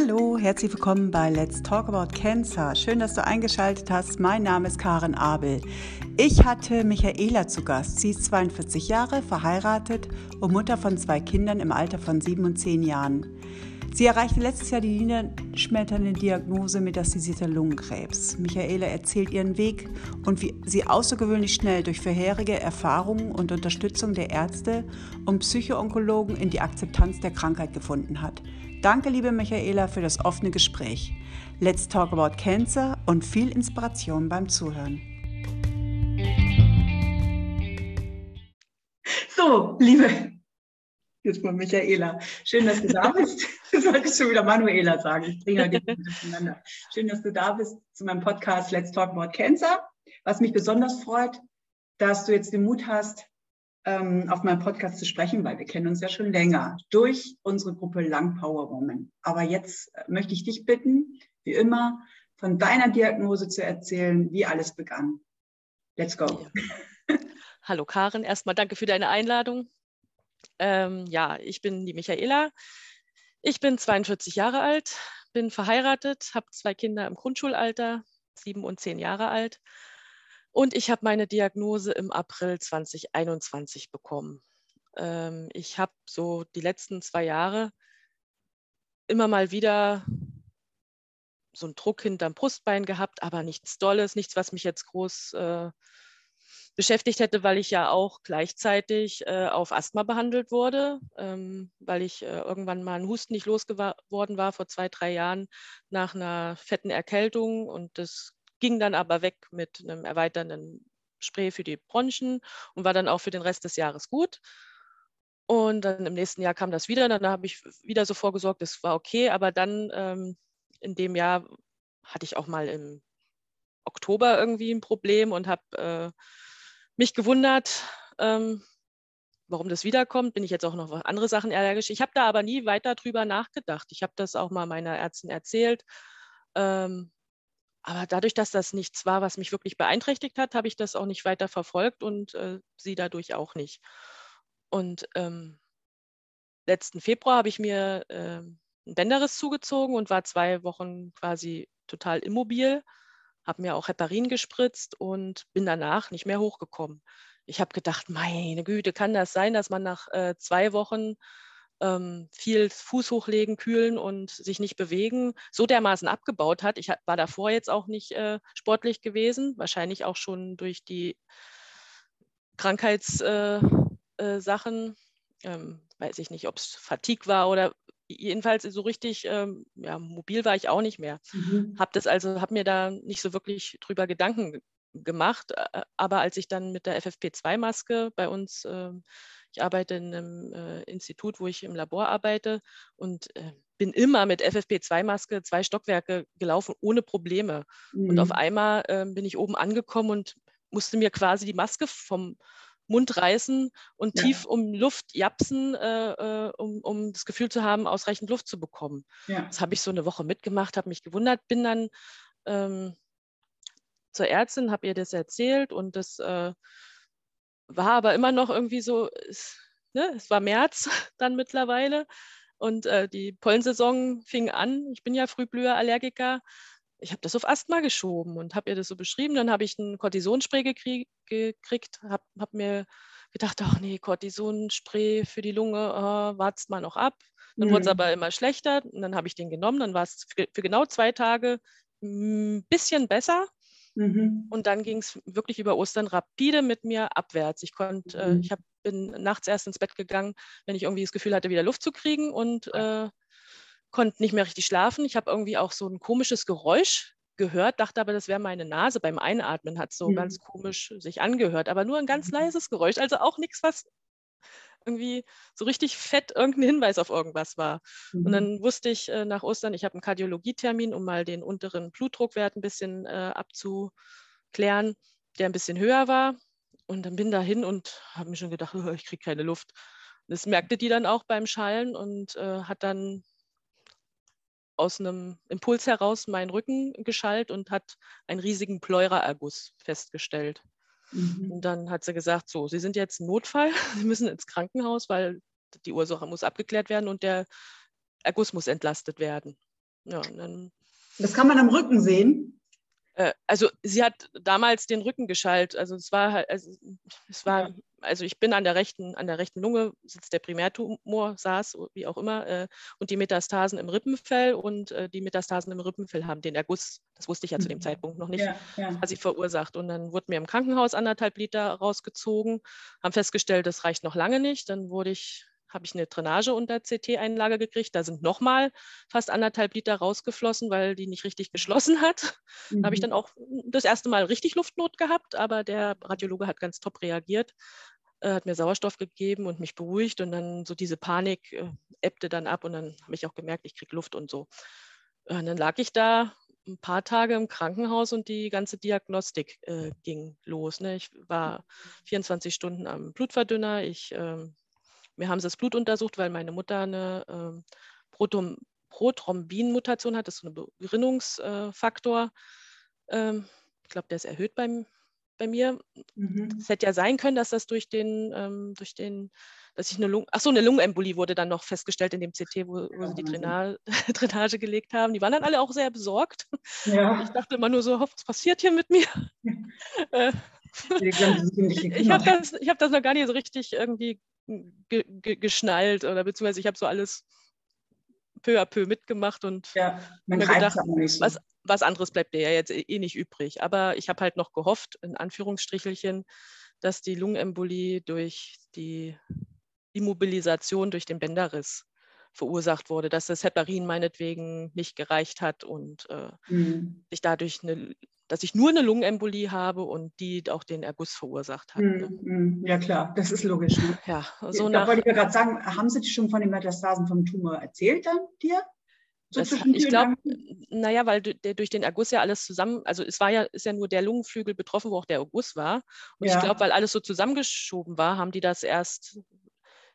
Hallo, herzlich willkommen bei Let's Talk About Cancer. Schön, dass du eingeschaltet hast. Mein Name ist Karen Abel. Ich hatte Michaela zu Gast. Sie ist 42 Jahre, verheiratet und Mutter von zwei Kindern im Alter von sieben und zehn Jahren. Sie erreichte letztes Jahr die niederschmetternde Diagnose metastasierter Lungenkrebs. Michaela erzählt ihren Weg und wie sie außergewöhnlich schnell durch vorherige Erfahrungen und Unterstützung der Ärzte und Psychoonkologen in die Akzeptanz der Krankheit gefunden hat. Danke, liebe Michaela, für das offene Gespräch. Let's talk about cancer und viel Inspiration beim Zuhören. So, liebe Jetzt mal Michaela. Schön, dass du da bist. Du solltest schon wieder Manuela sagen. Ich bringe halt durcheinander. Schön, dass du da bist zu meinem Podcast Let's Talk About Cancer. Was mich besonders freut, dass du jetzt den Mut hast, ähm, auf meinem Podcast zu sprechen, weil wir kennen uns ja schon länger durch unsere Gruppe Lang Power Woman. Aber jetzt äh, möchte ich dich bitten, wie immer, von deiner Diagnose zu erzählen, wie alles begann. Let's go. Ja. Hallo Karin, erstmal danke für deine Einladung. Ähm, ja, ich bin die Michaela. Ich bin 42 Jahre alt, bin verheiratet, habe zwei Kinder im Grundschulalter, sieben und zehn Jahre alt. Und ich habe meine Diagnose im April 2021 bekommen. Ähm, ich habe so die letzten zwei Jahre immer mal wieder so einen Druck hinterm Brustbein gehabt, aber nichts Dolles, nichts, was mich jetzt groß äh, beschäftigt hätte, weil ich ja auch gleichzeitig äh, auf Asthma behandelt wurde, ähm, weil ich äh, irgendwann mal einen Husten nicht losgeworden war vor zwei, drei Jahren nach einer fetten Erkältung. Und das ging dann aber weg mit einem erweiternden Spray für die Bronchien und war dann auch für den Rest des Jahres gut. Und dann im nächsten Jahr kam das wieder, dann habe ich wieder so vorgesorgt, das war okay, aber dann ähm, in dem Jahr hatte ich auch mal im Oktober irgendwie ein Problem und habe äh, mich gewundert, ähm, warum das wiederkommt. Bin ich jetzt auch noch andere Sachen allergisch? Ich habe da aber nie weiter drüber nachgedacht. Ich habe das auch mal meiner Ärztin erzählt. Ähm, aber dadurch, dass das nichts war, was mich wirklich beeinträchtigt hat, habe ich das auch nicht weiter verfolgt und äh, sie dadurch auch nicht. Und ähm, letzten Februar habe ich mir äh, ein Bänderriss zugezogen und war zwei Wochen quasi total immobil habe mir auch Heparin gespritzt und bin danach nicht mehr hochgekommen. Ich habe gedacht, meine Güte, kann das sein, dass man nach äh, zwei Wochen ähm, viel Fuß hochlegen, kühlen und sich nicht bewegen, so dermaßen abgebaut hat. Ich war davor jetzt auch nicht äh, sportlich gewesen, wahrscheinlich auch schon durch die Krankheitssachen. Äh, äh ähm, weiß ich nicht, ob es Fatigue war oder jedenfalls so richtig ähm, ja, mobil war ich auch nicht mehr. Mhm. Habe das also, habe mir da nicht so wirklich drüber Gedanken gemacht. Aber als ich dann mit der FFP2-Maske bei uns, äh, ich arbeite in einem äh, Institut, wo ich im Labor arbeite und äh, bin immer mit FFP2-Maske zwei Stockwerke gelaufen, ohne Probleme. Mhm. Und auf mhm. einmal ähm, bin ich oben angekommen und musste mir quasi die Maske vom Mund reißen und ja. tief um Luft japsen, äh, äh, um, um das Gefühl zu haben, ausreichend Luft zu bekommen. Ja. Das habe ich so eine Woche mitgemacht, habe mich gewundert, bin dann ähm, zur Ärztin, habe ihr das erzählt und das äh, war aber immer noch irgendwie so, es, ne, es war März dann mittlerweile und äh, die Pollensaison fing an. Ich bin ja Frühblüherallergiker ich habe das auf Asthma geschoben und habe ihr das so beschrieben. Dann habe ich einen Cortisonspray gekrieg, gekriegt, habe hab mir gedacht, ach nee, Cortisonspray für die Lunge, oh, wartest mal noch ab. Dann mhm. wurde es aber immer schlechter und dann habe ich den genommen. Dann war es für, für, genau zwei Tage ein bisschen besser. Mhm. Und dann ging es wirklich über Ostern rapide mit mir abwärts. Ich konnte, äh, mhm. äh, ich hab, bin nachts erst ins Bett gegangen, wenn ich irgendwie das Gefühl hatte, wieder Luft zu kriegen und äh, konnte nicht mehr richtig schlafen. Ich habe irgendwie auch so ein komisches Geräusch gehört, dachte aber, das wäre meine Nase. Beim Einatmen hat es so mhm. ganz komisch sich angehört, aber nur ein ganz mhm. leises Geräusch. Also auch nichts, was irgendwie so richtig fett irgendein Hinweis auf irgendwas war. Mhm. Und dann wusste ich äh, nach Ostern, ich habe einen Kardiologietermin, um mal den unteren Blutdruckwert ein bisschen äh, abzuklären, der ein bisschen höher war. Und dann bin da hin und habe mir schon gedacht, oh, ich kriege keine Luft. Das merkte die dann auch beim Schallen und äh, hat dann aus einem Impuls heraus meinen Rücken geschallt und hat einen riesigen Pleuraerguss festgestellt. Mhm. Und dann hat sie gesagt, so, Sie sind jetzt Notfall, Sie müssen ins Krankenhaus, weil die Ursache muss abgeklärt werden und der Erguss muss entlastet werden. Ja, dann, das kann man am Rücken sehen. Äh, also sie hat damals den Rücken geschallt. Also es war halt, also es war, ja. Also ich bin an der rechten, an der rechten Lunge sitzt der Primärtumor, saß, wie auch immer, äh, und die Metastasen im Rippenfell und äh, die Metastasen im Rippenfell haben den Erguss, das wusste ich ja zu dem mhm. Zeitpunkt noch nicht, ja, ja. quasi verursacht. Und dann wurde mir im Krankenhaus anderthalb Liter rausgezogen, haben festgestellt, das reicht noch lange nicht. Dann wurde ich habe ich eine Drainage unter CT-Einlage gekriegt. Da sind nochmal fast anderthalb Liter rausgeflossen, weil die nicht richtig geschlossen hat. Mhm. Da habe ich dann auch das erste Mal richtig Luftnot gehabt, aber der Radiologe hat ganz top reagiert, äh, hat mir Sauerstoff gegeben und mich beruhigt und dann so diese Panik äh, ebbte dann ab und dann habe ich auch gemerkt, ich kriege Luft und so. Und dann lag ich da ein paar Tage im Krankenhaus und die ganze Diagnostik äh, ging los. Ne? Ich war 24 Stunden am Blutverdünner, ich ähm, mir haben sie das Blut untersucht, weil meine Mutter eine ähm, Protom Prothrombin-Mutation hat. Das ist so ein Gerinnungsfaktor. Ähm, ich glaube, der ist erhöht beim, bei mir. Mhm. Es hätte ja sein können, dass das durch den, ähm, durch den, dass ich eine Lungen, ach so, eine Lungenembolie wurde dann noch festgestellt in dem CT, wo, wo sie die Drainage, Drainage, gelegt haben. Die waren dann alle auch sehr besorgt. Ja. Ich dachte immer nur so, was passiert hier mit mir? äh, ich habe das, hab das noch gar nicht so richtig irgendwie ge ge geschnallt oder beziehungsweise ich habe so alles peu à peu mitgemacht und ja, mir gedacht, was, was anderes bleibt dir ja jetzt eh, eh nicht übrig. Aber ich habe halt noch gehofft, in Anführungsstrichelchen, dass die Lungenembolie durch die Immobilisation durch den Bänderriss verursacht wurde, dass das Heparin meinetwegen nicht gereicht hat und äh, mhm. sich dadurch eine dass ich nur eine Lungenembolie habe und die auch den Erguss verursacht hat. Ne? Mm, ja klar, das ist logisch. Ne? Ja, so da wollte ich gerade sagen, haben Sie schon von den Metastasen vom Tumor erzählt dann dir? So das, ich glaube, naja, weil der, durch den Erguss ja alles zusammen, also es war ja, ist ja nur der Lungenflügel betroffen, wo auch der Erguss war. Und ja. ich glaube, weil alles so zusammengeschoben war, haben die das erst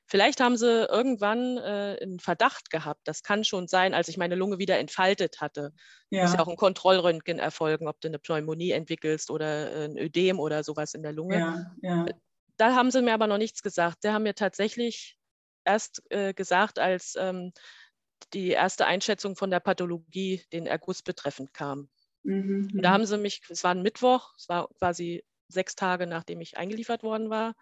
Vielleicht haben sie irgendwann äh, einen Verdacht gehabt. Das kann schon sein, als ich meine Lunge wieder entfaltet hatte. Ja. Muss ja auch ein Kontrollröntgen erfolgen, ob du eine Pneumonie entwickelst oder äh, ein Ödem oder sowas in der Lunge. Ja, ja. Da haben sie mir aber noch nichts gesagt. Sie haben mir tatsächlich erst äh, gesagt, als ähm, die erste Einschätzung von der Pathologie den Erguss betreffend kam. Mhm. da mhm. haben sie mich, es war ein Mittwoch, es war quasi sechs Tage nachdem ich eingeliefert worden war,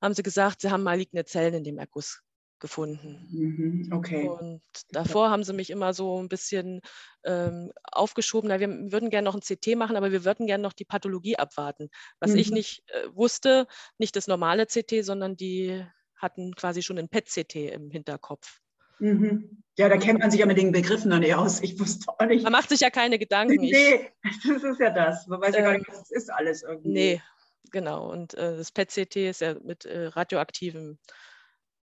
haben sie gesagt, sie haben maligne Zellen in dem Erguss gefunden. Mhm, okay. Und davor haben sie mich immer so ein bisschen ähm, aufgeschoben, na, wir würden gerne noch ein CT machen, aber wir würden gerne noch die Pathologie abwarten. Was mhm. ich nicht äh, wusste, nicht das normale CT, sondern die hatten quasi schon ein PET-CT im Hinterkopf. Mhm. Ja, da kennt man sich ja mit den Begriffen noch nicht aus. Ich wusste auch nicht. Man macht sich ja keine Gedanken. Nee, das ist ja das. Man weiß ja gar nicht, ähm, was es ist alles irgendwie. Nee, genau. Und äh, das PET-CT ist ja mit äh, radioaktivem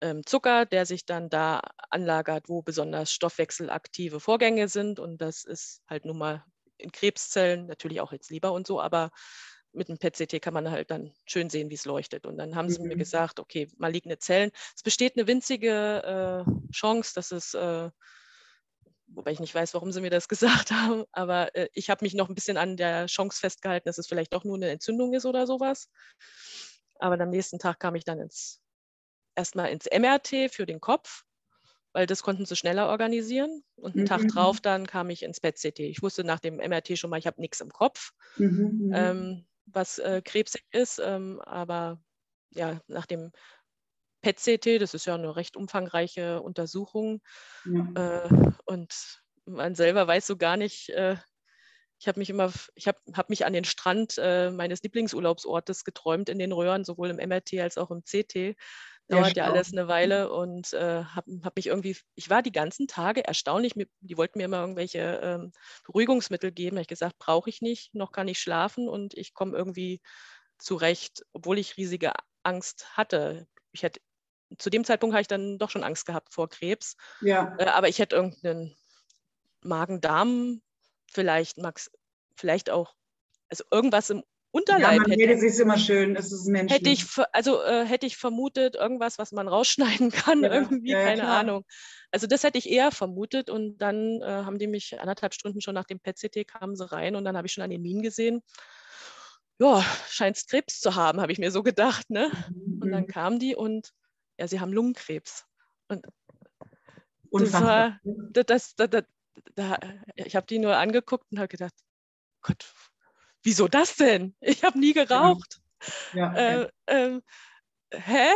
ähm, Zucker, der sich dann da anlagert, wo besonders stoffwechselaktive Vorgänge sind. Und das ist halt nun mal in Krebszellen, natürlich auch jetzt lieber und so, aber mit dem PET-CT kann man halt dann schön sehen, wie es leuchtet. Und dann haben sie mhm. mir gesagt, okay, maligne Zellen. Es besteht eine winzige äh, Chance, dass es äh, wobei ich nicht weiß, warum sie mir das gesagt haben, aber äh, ich habe mich noch ein bisschen an der Chance festgehalten, dass es vielleicht doch nur eine Entzündung ist oder sowas. Aber am nächsten Tag kam ich dann ins, erstmal ins MRT für den Kopf, weil das konnten sie schneller organisieren. Und einen mhm. Tag drauf dann kam ich ins PET-CT. Ich wusste nach dem MRT schon mal, ich habe nichts im Kopf, mhm. mhm. ähm, was äh, krebsig ist. Ähm, aber ja, nach dem PET-CT, das ist ja eine recht umfangreiche Untersuchung. Ja. Äh, und man selber weiß so gar nicht, äh, ich habe mich immer, ich habe hab mich an den Strand äh, meines Lieblingsurlaubsortes geträumt in den Röhren, sowohl im MRT als auch im CT. Dauert ja, ja alles eine Weile und äh, habe hab mich irgendwie, ich war die ganzen Tage erstaunlich, die wollten mir immer irgendwelche ähm, Beruhigungsmittel geben. Da habe ich gesagt, brauche ich nicht, noch kann ich schlafen und ich komme irgendwie zurecht, obwohl ich riesige Angst hatte. Ich hätte zu dem Zeitpunkt habe ich dann doch schon Angst gehabt vor Krebs. Ja. Äh, aber ich hätte irgendeinen Magen-Darm, vielleicht Max, vielleicht auch, also irgendwas im Unterleib. Ja, man hätte, redet sich immer schön, es ist Mensch. Hätte ich, also äh, hätte ich vermutet, irgendwas, was man rausschneiden kann, ja, irgendwie, ja, keine klar. Ahnung. Also das hätte ich eher vermutet und dann äh, haben die mich anderthalb Stunden schon nach dem PET-CT kamen sie rein und dann habe ich schon an den Minen gesehen, ja, scheint Krebs zu haben, habe ich mir so gedacht. Ne? Mhm. Und dann mhm. kamen die und ja, sie haben Lungenkrebs. Und das war, das, das, das, da, ich habe die nur angeguckt und habe gedacht, Gott, wieso das denn? Ich habe nie geraucht. Ja. Ja, äh, äh, hä?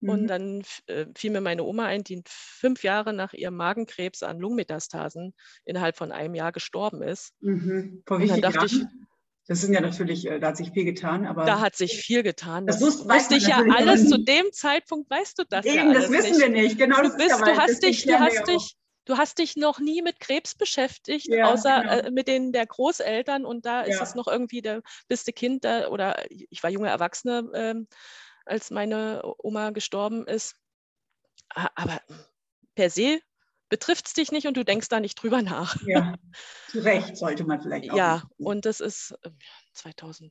Mhm. Und dann äh, fiel mir meine Oma ein, die fünf Jahre nach ihrem Magenkrebs an Lungenmetastasen innerhalb von einem Jahr gestorben ist. Mhm. Vor wie vielen Jahren? Ich, das sind ja natürlich, äh, da hat sich viel getan, aber. Da hat sich viel getan. Das, das wusste ich ja alles zu dem Zeitpunkt, weißt du das Eben, ja das wissen nicht. wir nicht. Genau, du, bist, ja du hast dich, du hast dich, du hast dich noch nie mit Krebs beschäftigt, ja, außer genau. äh, mit denen der Großeltern und da ist es noch irgendwie der beste Kind da, oder ich war junge Erwachsene, ähm, als meine Oma gestorben ist. Aber per se betrifft es dich nicht und du denkst da nicht drüber nach. Ja, zu Recht sollte man vielleicht auch. Ja, und das ist 2008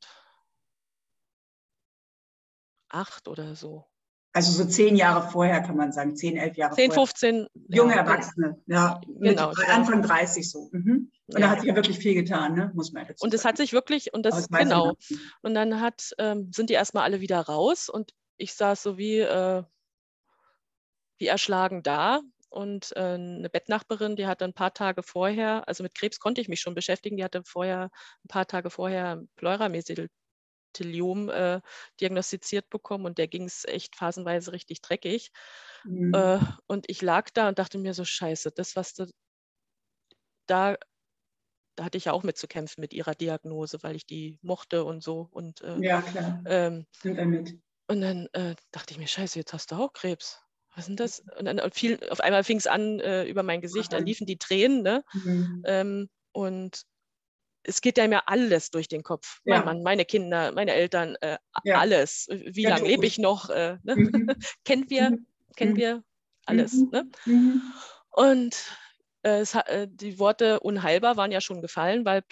ähm, oder so. Also so zehn Jahre vorher kann man sagen, zehn, elf Jahre 10, vorher. 15. Junge ja, Erwachsene, ja. Genau. Anfang 30 so. Mhm. Und ja. da hat sich ja wirklich viel getan, ne? muss man dazu Und es hat sich wirklich, und das, genau. Und dann hat, ähm, sind die erstmal alle wieder raus und ich saß so wie, äh, wie erschlagen da. Und äh, eine Bettnachbarin, die hatte ein paar Tage vorher, also mit Krebs konnte ich mich schon beschäftigen, die hatte vorher, ein paar Tage vorher Pleurameseldysthelium Teliom äh, diagnostiziert bekommen und der ging es echt phasenweise richtig dreckig. Mhm. Äh, und ich lag da und dachte mir so, scheiße, das, was du da, da hatte ich ja auch mit zu kämpfen mit ihrer Diagnose, weil ich die mochte und so. Und, äh, ja, klar. Ähm, mit. Und dann äh, dachte ich mir, scheiße, jetzt hast du auch Krebs. Was denn das? Und dann viel, auf einmal fing es an äh, über mein Gesicht, da liefen die Tränen. Ne? Mhm. Ähm, und es geht ja mir alles durch den Kopf. Ja. Mein Mann, meine Kinder, meine Eltern, äh, ja. alles. Wie lange lebe ich noch? Äh, ne? mhm. kennen wir, mhm. kennen mhm. wir alles. Mhm. Ne? Mhm. Und äh, es, äh, die Worte unheilbar waren ja schon gefallen, weil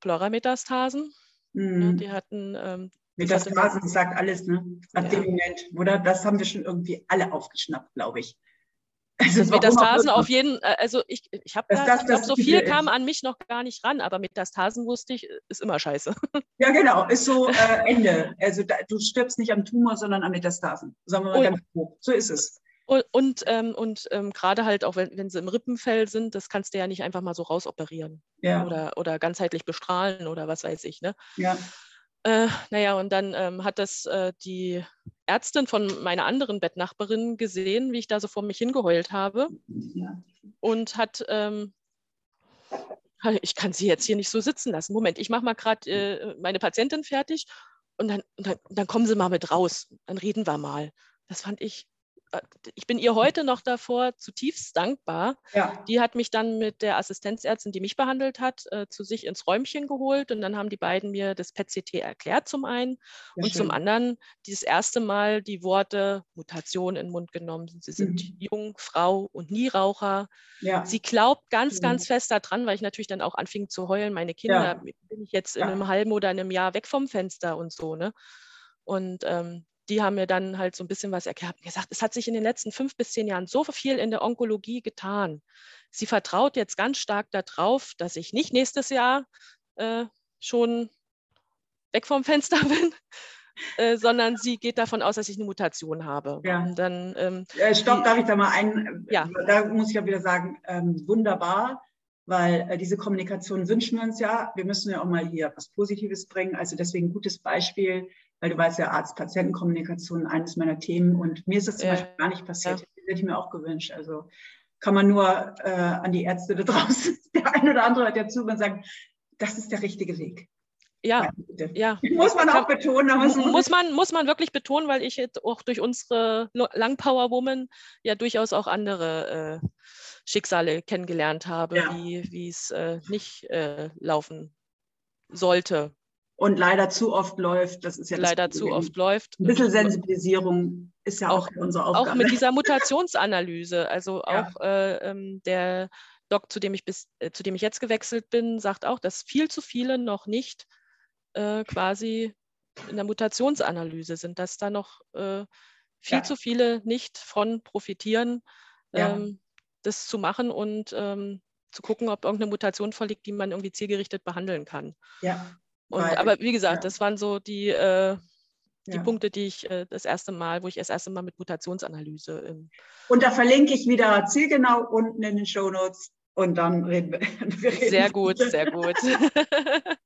Pleura-Metastasen, ne, die hatten ähm, Metastasen sagt alles, ne? Ab ja. dem Moment, oder? Das haben wir schon irgendwie alle aufgeschnappt, glaube ich. Also Metastasen auf jeden Fall, äh, also ich, ich habe da, glaube, so viel kam an mich noch gar nicht ran, aber Metastasen wusste ich, ist immer scheiße. Ja, genau, ist so äh, Ende. Also da, du stirbst nicht am Tumor, sondern an Metastasen. Sagen wir mal und, ganz grob. So ist es. Und, und, ähm, und ähm, gerade halt auch, wenn, wenn sie im Rippenfell sind, das kannst du ja nicht einfach mal so rausoperieren. Ja. Oder, oder ganzheitlich bestrahlen oder was weiß ich. Ne? Ja. Äh, naja, und dann ähm, hat das äh, die Ärztin von meiner anderen Bettnachbarin gesehen, wie ich da so vor mich hingeheult habe. Ja. Und hat, ähm, ich kann sie jetzt hier nicht so sitzen lassen. Moment, ich mache mal gerade äh, meine Patientin fertig und dann, dann, dann kommen Sie mal mit raus. Dann reden wir mal. Das fand ich ich bin ihr heute noch davor zutiefst dankbar. Ja. Die hat mich dann mit der Assistenzärztin, die mich behandelt hat, äh, zu sich ins Räumchen geholt und dann haben die beiden mir das PET-CT erklärt zum einen Sehr und schön. zum anderen dieses erste Mal die Worte Mutation in den Mund genommen. Sie sind mhm. jung, Frau und Nieraucher. Ja. Sie glaubt ganz, ganz mhm. fest daran, weil ich natürlich dann auch anfing zu heulen, meine Kinder, ja. bin ich jetzt in einem halben oder einem Jahr weg vom Fenster und so. Ne? Und ähm, die haben mir dann halt so ein bisschen was erklärt, gesagt, es hat sich in den letzten fünf bis zehn Jahren so viel in der Onkologie getan. Sie vertraut jetzt ganz stark darauf, dass ich nicht nächstes Jahr äh, schon weg vom Fenster bin, äh, sondern sie geht davon aus, dass ich eine Mutation habe. Ja. Und dann, ähm, äh, Stopp, darf ich da mal ein? Ja. Da muss ich ja wieder sagen, ähm, wunderbar, weil äh, diese Kommunikation wünschen wir uns ja. Wir müssen ja auch mal hier was Positives bringen. Also deswegen gutes Beispiel weil du weißt ja, Arzt-Patienten-Kommunikation eines meiner Themen und mir ist das zum ja. Beispiel gar nicht passiert. Ja. Das hätte ich mir auch gewünscht. Also kann man nur äh, an die Ärzte da draußen, der ein oder andere hört ja zu und sagt, das ist der richtige Weg. Ja, ja. Muss man auch betonen. Muss man, muss man wirklich betonen, weil ich jetzt auch durch unsere Langpower Woman ja durchaus auch andere äh, Schicksale kennengelernt habe, ja. wie es äh, nicht äh, laufen sollte und leider zu oft läuft. Das ist ja leider zu oft läuft. Ein bisschen Sensibilisierung ist ja auch, auch unsere Aufgabe. Auch mit dieser Mutationsanalyse. Also auch ja. äh, ähm, der Doc, zu dem ich bis, äh, zu dem ich jetzt gewechselt bin, sagt auch, dass viel zu viele noch nicht äh, quasi in der Mutationsanalyse sind, dass da noch äh, viel ja. zu viele nicht von profitieren, ähm, das zu machen und ähm, zu gucken, ob irgendeine Mutation vorliegt, die man irgendwie zielgerichtet behandeln kann. Ja. Und, aber wie gesagt, ja. das waren so die, äh, die ja. Punkte, die ich äh, das erste Mal, wo ich das erste Mal mit Mutationsanalyse. und da verlinke ich wieder zielgenau unten in den Show Notes und dann reden wir. wir reden sehr gut, sehr gut.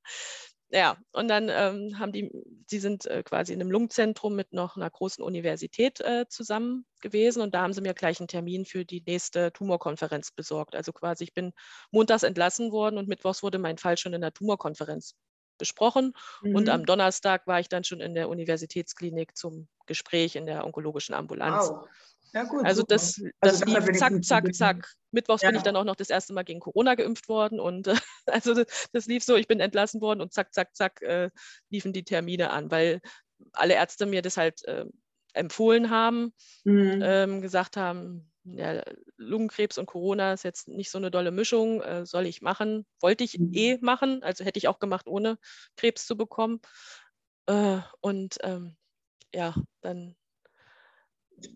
ja, und dann ähm, haben die, sie sind äh, quasi in einem Lungenzentrum mit noch einer großen Universität äh, zusammen gewesen und da haben sie mir gleich einen Termin für die nächste Tumorkonferenz besorgt. Also quasi, ich bin montags entlassen worden und mittwochs wurde mein Fall schon in der Tumorkonferenz besprochen. Mhm. Und am Donnerstag war ich dann schon in der Universitätsklinik zum Gespräch in der onkologischen Ambulanz. Wow. Ja, gut, also das, das also lief zack, zack, zack. Mittwochs ja. bin ich dann auch noch das erste Mal gegen Corona geimpft worden und äh, also das, das, lief so, ich bin entlassen worden und zack, zack, zack äh, liefen die Termine an, weil alle Ärzte mir das halt äh, empfohlen haben, mhm. ähm, gesagt haben, ja, Lungenkrebs und Corona ist jetzt nicht so eine dolle Mischung, äh, soll ich machen, wollte ich mhm. eh machen, also hätte ich auch gemacht, ohne Krebs zu bekommen. Äh, und ähm, ja, dann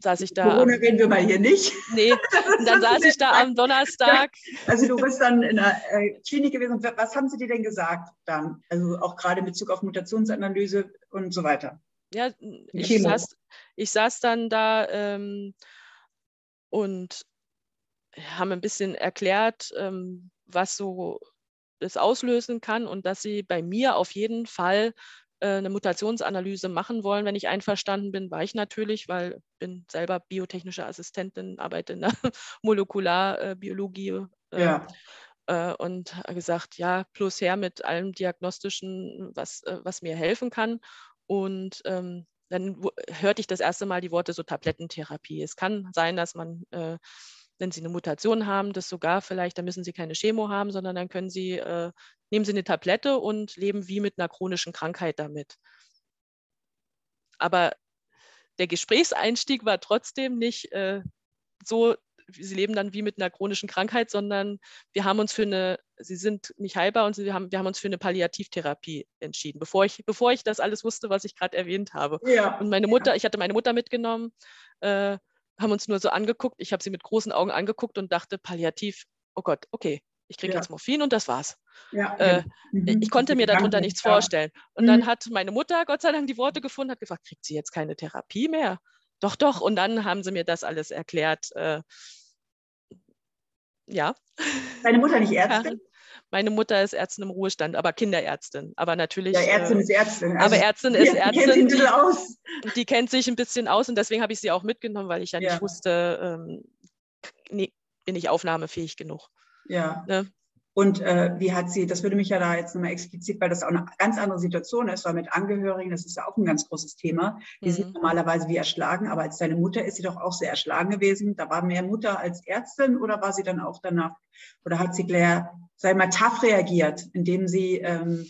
saß ich da. Corona reden wir mal hier nicht. Nee, und dann saß ich da am Donnerstag. Also du bist dann in der äh, Klinik gewesen. Was haben sie dir denn gesagt dann? Also auch gerade in Bezug auf Mutationsanalyse und so weiter. Ja, ich saß, ich saß dann da ähm, und haben ein bisschen erklärt, ähm, was so das auslösen kann und dass sie bei mir auf jeden Fall äh, eine Mutationsanalyse machen wollen, wenn ich einverstanden bin, war ich natürlich, weil ich bin selber biotechnische Assistentin, arbeite in der Molekularbiologie. Äh, ja. Äh, und gesagt, ja, plus her mit allem Diagnostischen, was, was mir helfen kann. Und ähm, dann hörte ich das erste Mal die Worte so Tablettentherapie. Es kann sein, dass man äh, wenn Sie eine Mutation haben, das sogar vielleicht, dann müssen Sie keine Chemo haben, sondern dann können Sie, äh, nehmen Sie eine Tablette und leben wie mit einer chronischen Krankheit damit. Aber der Gesprächseinstieg war trotzdem nicht äh, so, Sie leben dann wie mit einer chronischen Krankheit, sondern wir haben uns für eine, Sie sind nicht heilbar und Sie haben, wir haben uns für eine Palliativtherapie entschieden, bevor ich, bevor ich das alles wusste, was ich gerade erwähnt habe. Ja. Und meine Mutter, ich hatte meine Mutter mitgenommen, äh, haben uns nur so angeguckt. Ich habe sie mit großen Augen angeguckt und dachte, palliativ, oh Gott, okay, ich kriege ja. jetzt Morphin und das war's. Ja, äh, mhm. Ich konnte mir darunter nichts ja. vorstellen. Und mhm. dann hat meine Mutter Gott sei Dank die Worte gefunden, hat gefragt, kriegt sie jetzt keine Therapie mehr? Doch, doch. Und dann haben sie mir das alles erklärt. Äh, ja. Deine Mutter nicht Ärztin? Meine Mutter ist Ärztin im Ruhestand, aber Kinderärztin. Aber natürlich. Ja, Ärztin äh, ist Ärztin. Also aber Ärztin ist Ärztin. Die kennt sich aus. Die kennt sich ein bisschen aus und deswegen habe ich sie auch mitgenommen, weil ich ja, ja. nicht wusste, ähm, nee, bin ich aufnahmefähig genug. Ja. Ne? Und äh, wie hat sie, das würde mich ja da jetzt nochmal explizit, weil das auch eine ganz andere Situation ist, weil mit Angehörigen, das ist ja auch ein ganz großes Thema. Die mhm. sind normalerweise wie erschlagen, aber als deine Mutter ist sie doch auch sehr erschlagen gewesen. Da war mehr Mutter als Ärztin oder war sie dann auch danach, oder hat sie Claire, sei mal, tough reagiert, indem sie ähm,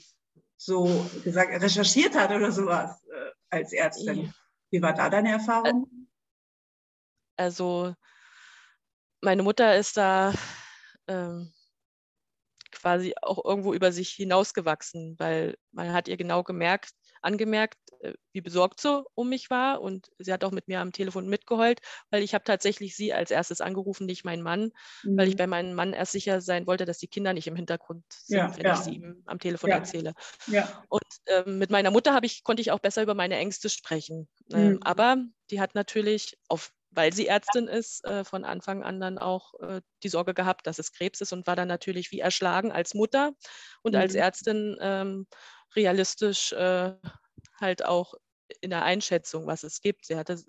so gesagt, recherchiert hat oder sowas äh, als Ärztin? Wie war da deine Erfahrung? Also, meine Mutter ist da. Ähm quasi auch irgendwo über sich hinausgewachsen, weil man hat ihr genau gemerkt, angemerkt, äh, wie besorgt sie um mich war und sie hat auch mit mir am Telefon mitgeheult, weil ich habe tatsächlich sie als erstes angerufen, nicht meinen Mann, mhm. weil ich mhm. bei meinem Mann erst sicher sein wollte, dass die Kinder nicht im Hintergrund sind, ja, wenn ja. ich sie ihm am Telefon ja. erzähle. Und ähm, mit meiner Mutter ich, konnte ich auch besser über meine Ängste sprechen. Ähm, mhm. aber die hat natürlich auf weil sie Ärztin ist, äh, von Anfang an dann auch äh, die Sorge gehabt, dass es Krebs ist und war dann natürlich wie erschlagen als Mutter und mhm. als Ärztin ähm, realistisch äh, halt auch in der Einschätzung, was es gibt. Sie hatte,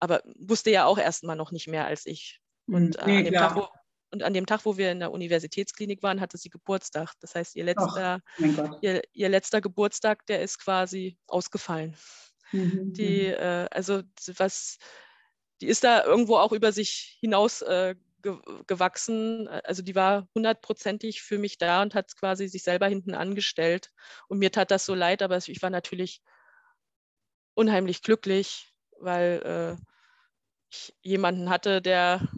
aber wusste ja auch erstmal noch nicht mehr als ich. Und, mhm. nee, an Tag, wo, und, an dem Tag, wo wir in der Universitätsklinik waren, hatte sie Geburtstag. Das heißt, ihr letzter, Och, ihr, ihr letzter Geburtstag, der ist quasi ausgefallen. Mhm. Die, mhm. äh, also was die ist da irgendwo auch über sich hinaus äh, ge gewachsen. Also die war hundertprozentig für mich da und hat quasi sich selber hinten angestellt. Und mir tat das so leid, aber ich war natürlich unheimlich glücklich, weil äh, ich jemanden hatte, der,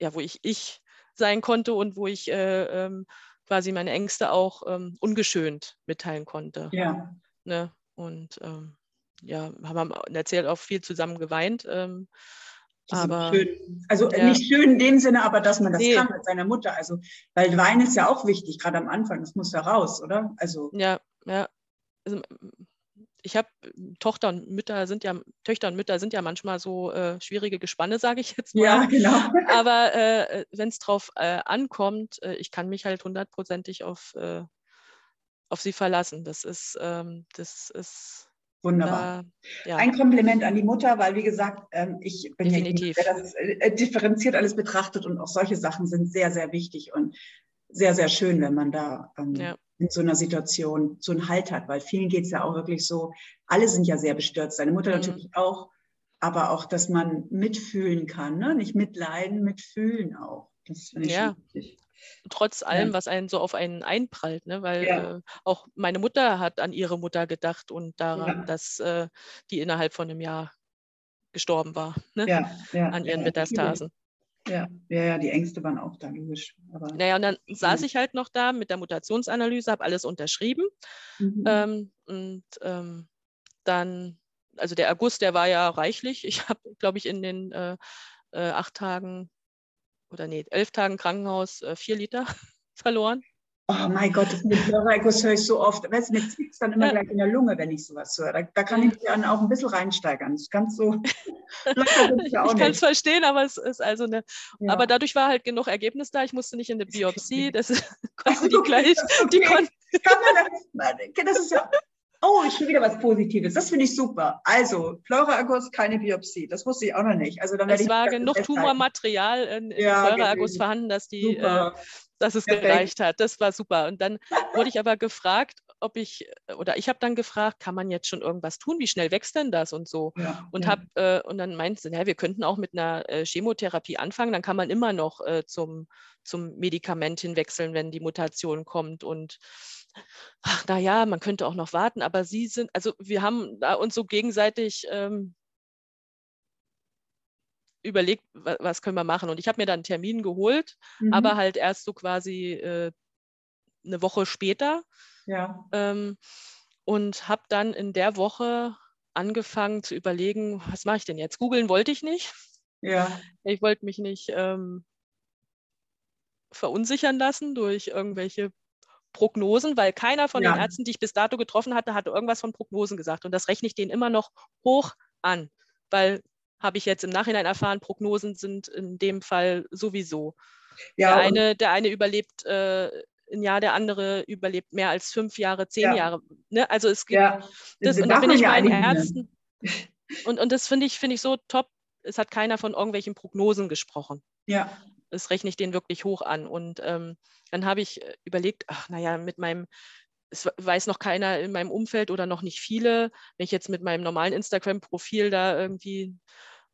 ja, wo ich ich sein konnte und wo ich äh, ähm, quasi meine Ängste auch ähm, ungeschönt mitteilen konnte. Ja. Ne? Und ähm, ja, haben erzählt auch viel zusammen geweint. Ähm, aber, schön. Also ja. nicht schön in dem Sinne, aber dass man das nee. kann mit seiner Mutter. Also, weil Wein ist ja auch wichtig, gerade am Anfang. Das muss ja raus, oder? Also. Ja, ja. Also, ich habe Tochter und Mütter sind ja, Töchter und Mütter sind ja manchmal so äh, schwierige Gespanne, sage ich jetzt mal. Ja, genau. Aber äh, wenn es drauf äh, ankommt, äh, ich kann mich halt hundertprozentig auf, äh, auf sie verlassen. Das ist, ähm, das ist Wunderbar. Äh, ja. Ein Kompliment an die Mutter, weil wie gesagt, ähm, ich bin Definitiv. ja das äh, differenziert alles betrachtet und auch solche Sachen sind sehr, sehr wichtig und sehr, sehr schön, wenn man da ähm, ja. in so einer Situation so einen Halt hat, weil vielen geht es ja auch wirklich so, alle sind ja sehr bestürzt, seine Mutter mhm. natürlich auch, aber auch, dass man mitfühlen kann, ne? nicht mitleiden, mitfühlen auch. Das finde ich ja. wichtig trotz allem, ja. was einen so auf einen einprallt, ne? weil ja. äh, auch meine Mutter hat an ihre Mutter gedacht und daran, ja. dass äh, die innerhalb von einem Jahr gestorben war, ne? an ihren Metastasen. Ja, ja, ja, die Ängste waren auch da, logisch. Aber, naja, und dann saß ich halt noch da mit der Mutationsanalyse, habe alles unterschrieben. Mhm. Ähm, und ähm, dann, also der August, der war ja reichlich. Ich habe, glaube ich, in den äh, äh, acht Tagen oder nee, elf Tagen Krankenhaus äh, vier Liter verloren. Oh mein Gott, das mit Pleuraikos höre ich so oft. Weißt du, mir zieht es dann immer ja. gleich in der Lunge, wenn ich sowas höre. Da, da kann ich mich dann auch ein bisschen reinsteigern. Das ist ganz so. ich kann es verstehen, aber es ist also eine. Ja. Aber dadurch war halt genug Ergebnis da. Ich musste nicht in eine Biopsie. Das konnte die gleich. Okay. Die konnten. Das ist ja Oh, ich schon wieder was Positives. Das finde ich super. Also, Pleuraerguss, keine Biopsie. Das wusste ich auch noch nicht. Also, dann es war genug Tumormaterial in, in ja, Pleuraerguss vorhanden, dass, die, äh, dass es Perfekt. gereicht hat. Das war super. Und dann wurde ich aber gefragt, ob ich, oder ich habe dann gefragt, kann man jetzt schon irgendwas tun? Wie schnell wächst denn das und so? Ja, und, hab, äh, und dann meinte sie, ja, wir könnten auch mit einer äh, Chemotherapie anfangen. Dann kann man immer noch äh, zum, zum Medikament hinwechseln, wenn die Mutation kommt. Und ach, naja, man könnte auch noch warten, aber sie sind, also wir haben da uns so gegenseitig ähm, überlegt, was, was, können wir machen. Und ich habe mir dann einen Termin geholt, mhm. aber halt erst so quasi äh, eine Woche später. Ja. Ähm, und habe dann in der Woche angefangen zu überlegen, was mache ich denn jetzt? Googeln wollte ich nicht. Ja. Ich wollte mich nicht ähm, verunsichern lassen durch irgendwelche Prognosen, weil keiner von ja. den Ärzten, die ich bis dato getroffen hatte, hatte irgendwas von Prognosen gesagt. Und das rechne ich denen immer noch hoch an, weil habe ich jetzt im Nachhinein erfahren, Prognosen sind in dem Fall sowieso. Ja, der, eine, der eine überlebt äh, ein Jahr, der andere überlebt mehr als fünf Jahre, zehn ja. Jahre. Ne? Also es gibt ja. das, und da bin ich meinen Ärzten. Und, und das finde ich, finde ich so top. Es hat keiner von irgendwelchen Prognosen gesprochen. Ja das rechne ich denen wirklich hoch an. Und ähm, dann habe ich äh, überlegt, ach naja, mit meinem, es weiß noch keiner in meinem Umfeld oder noch nicht viele, wenn ich jetzt mit meinem normalen Instagram-Profil da irgendwie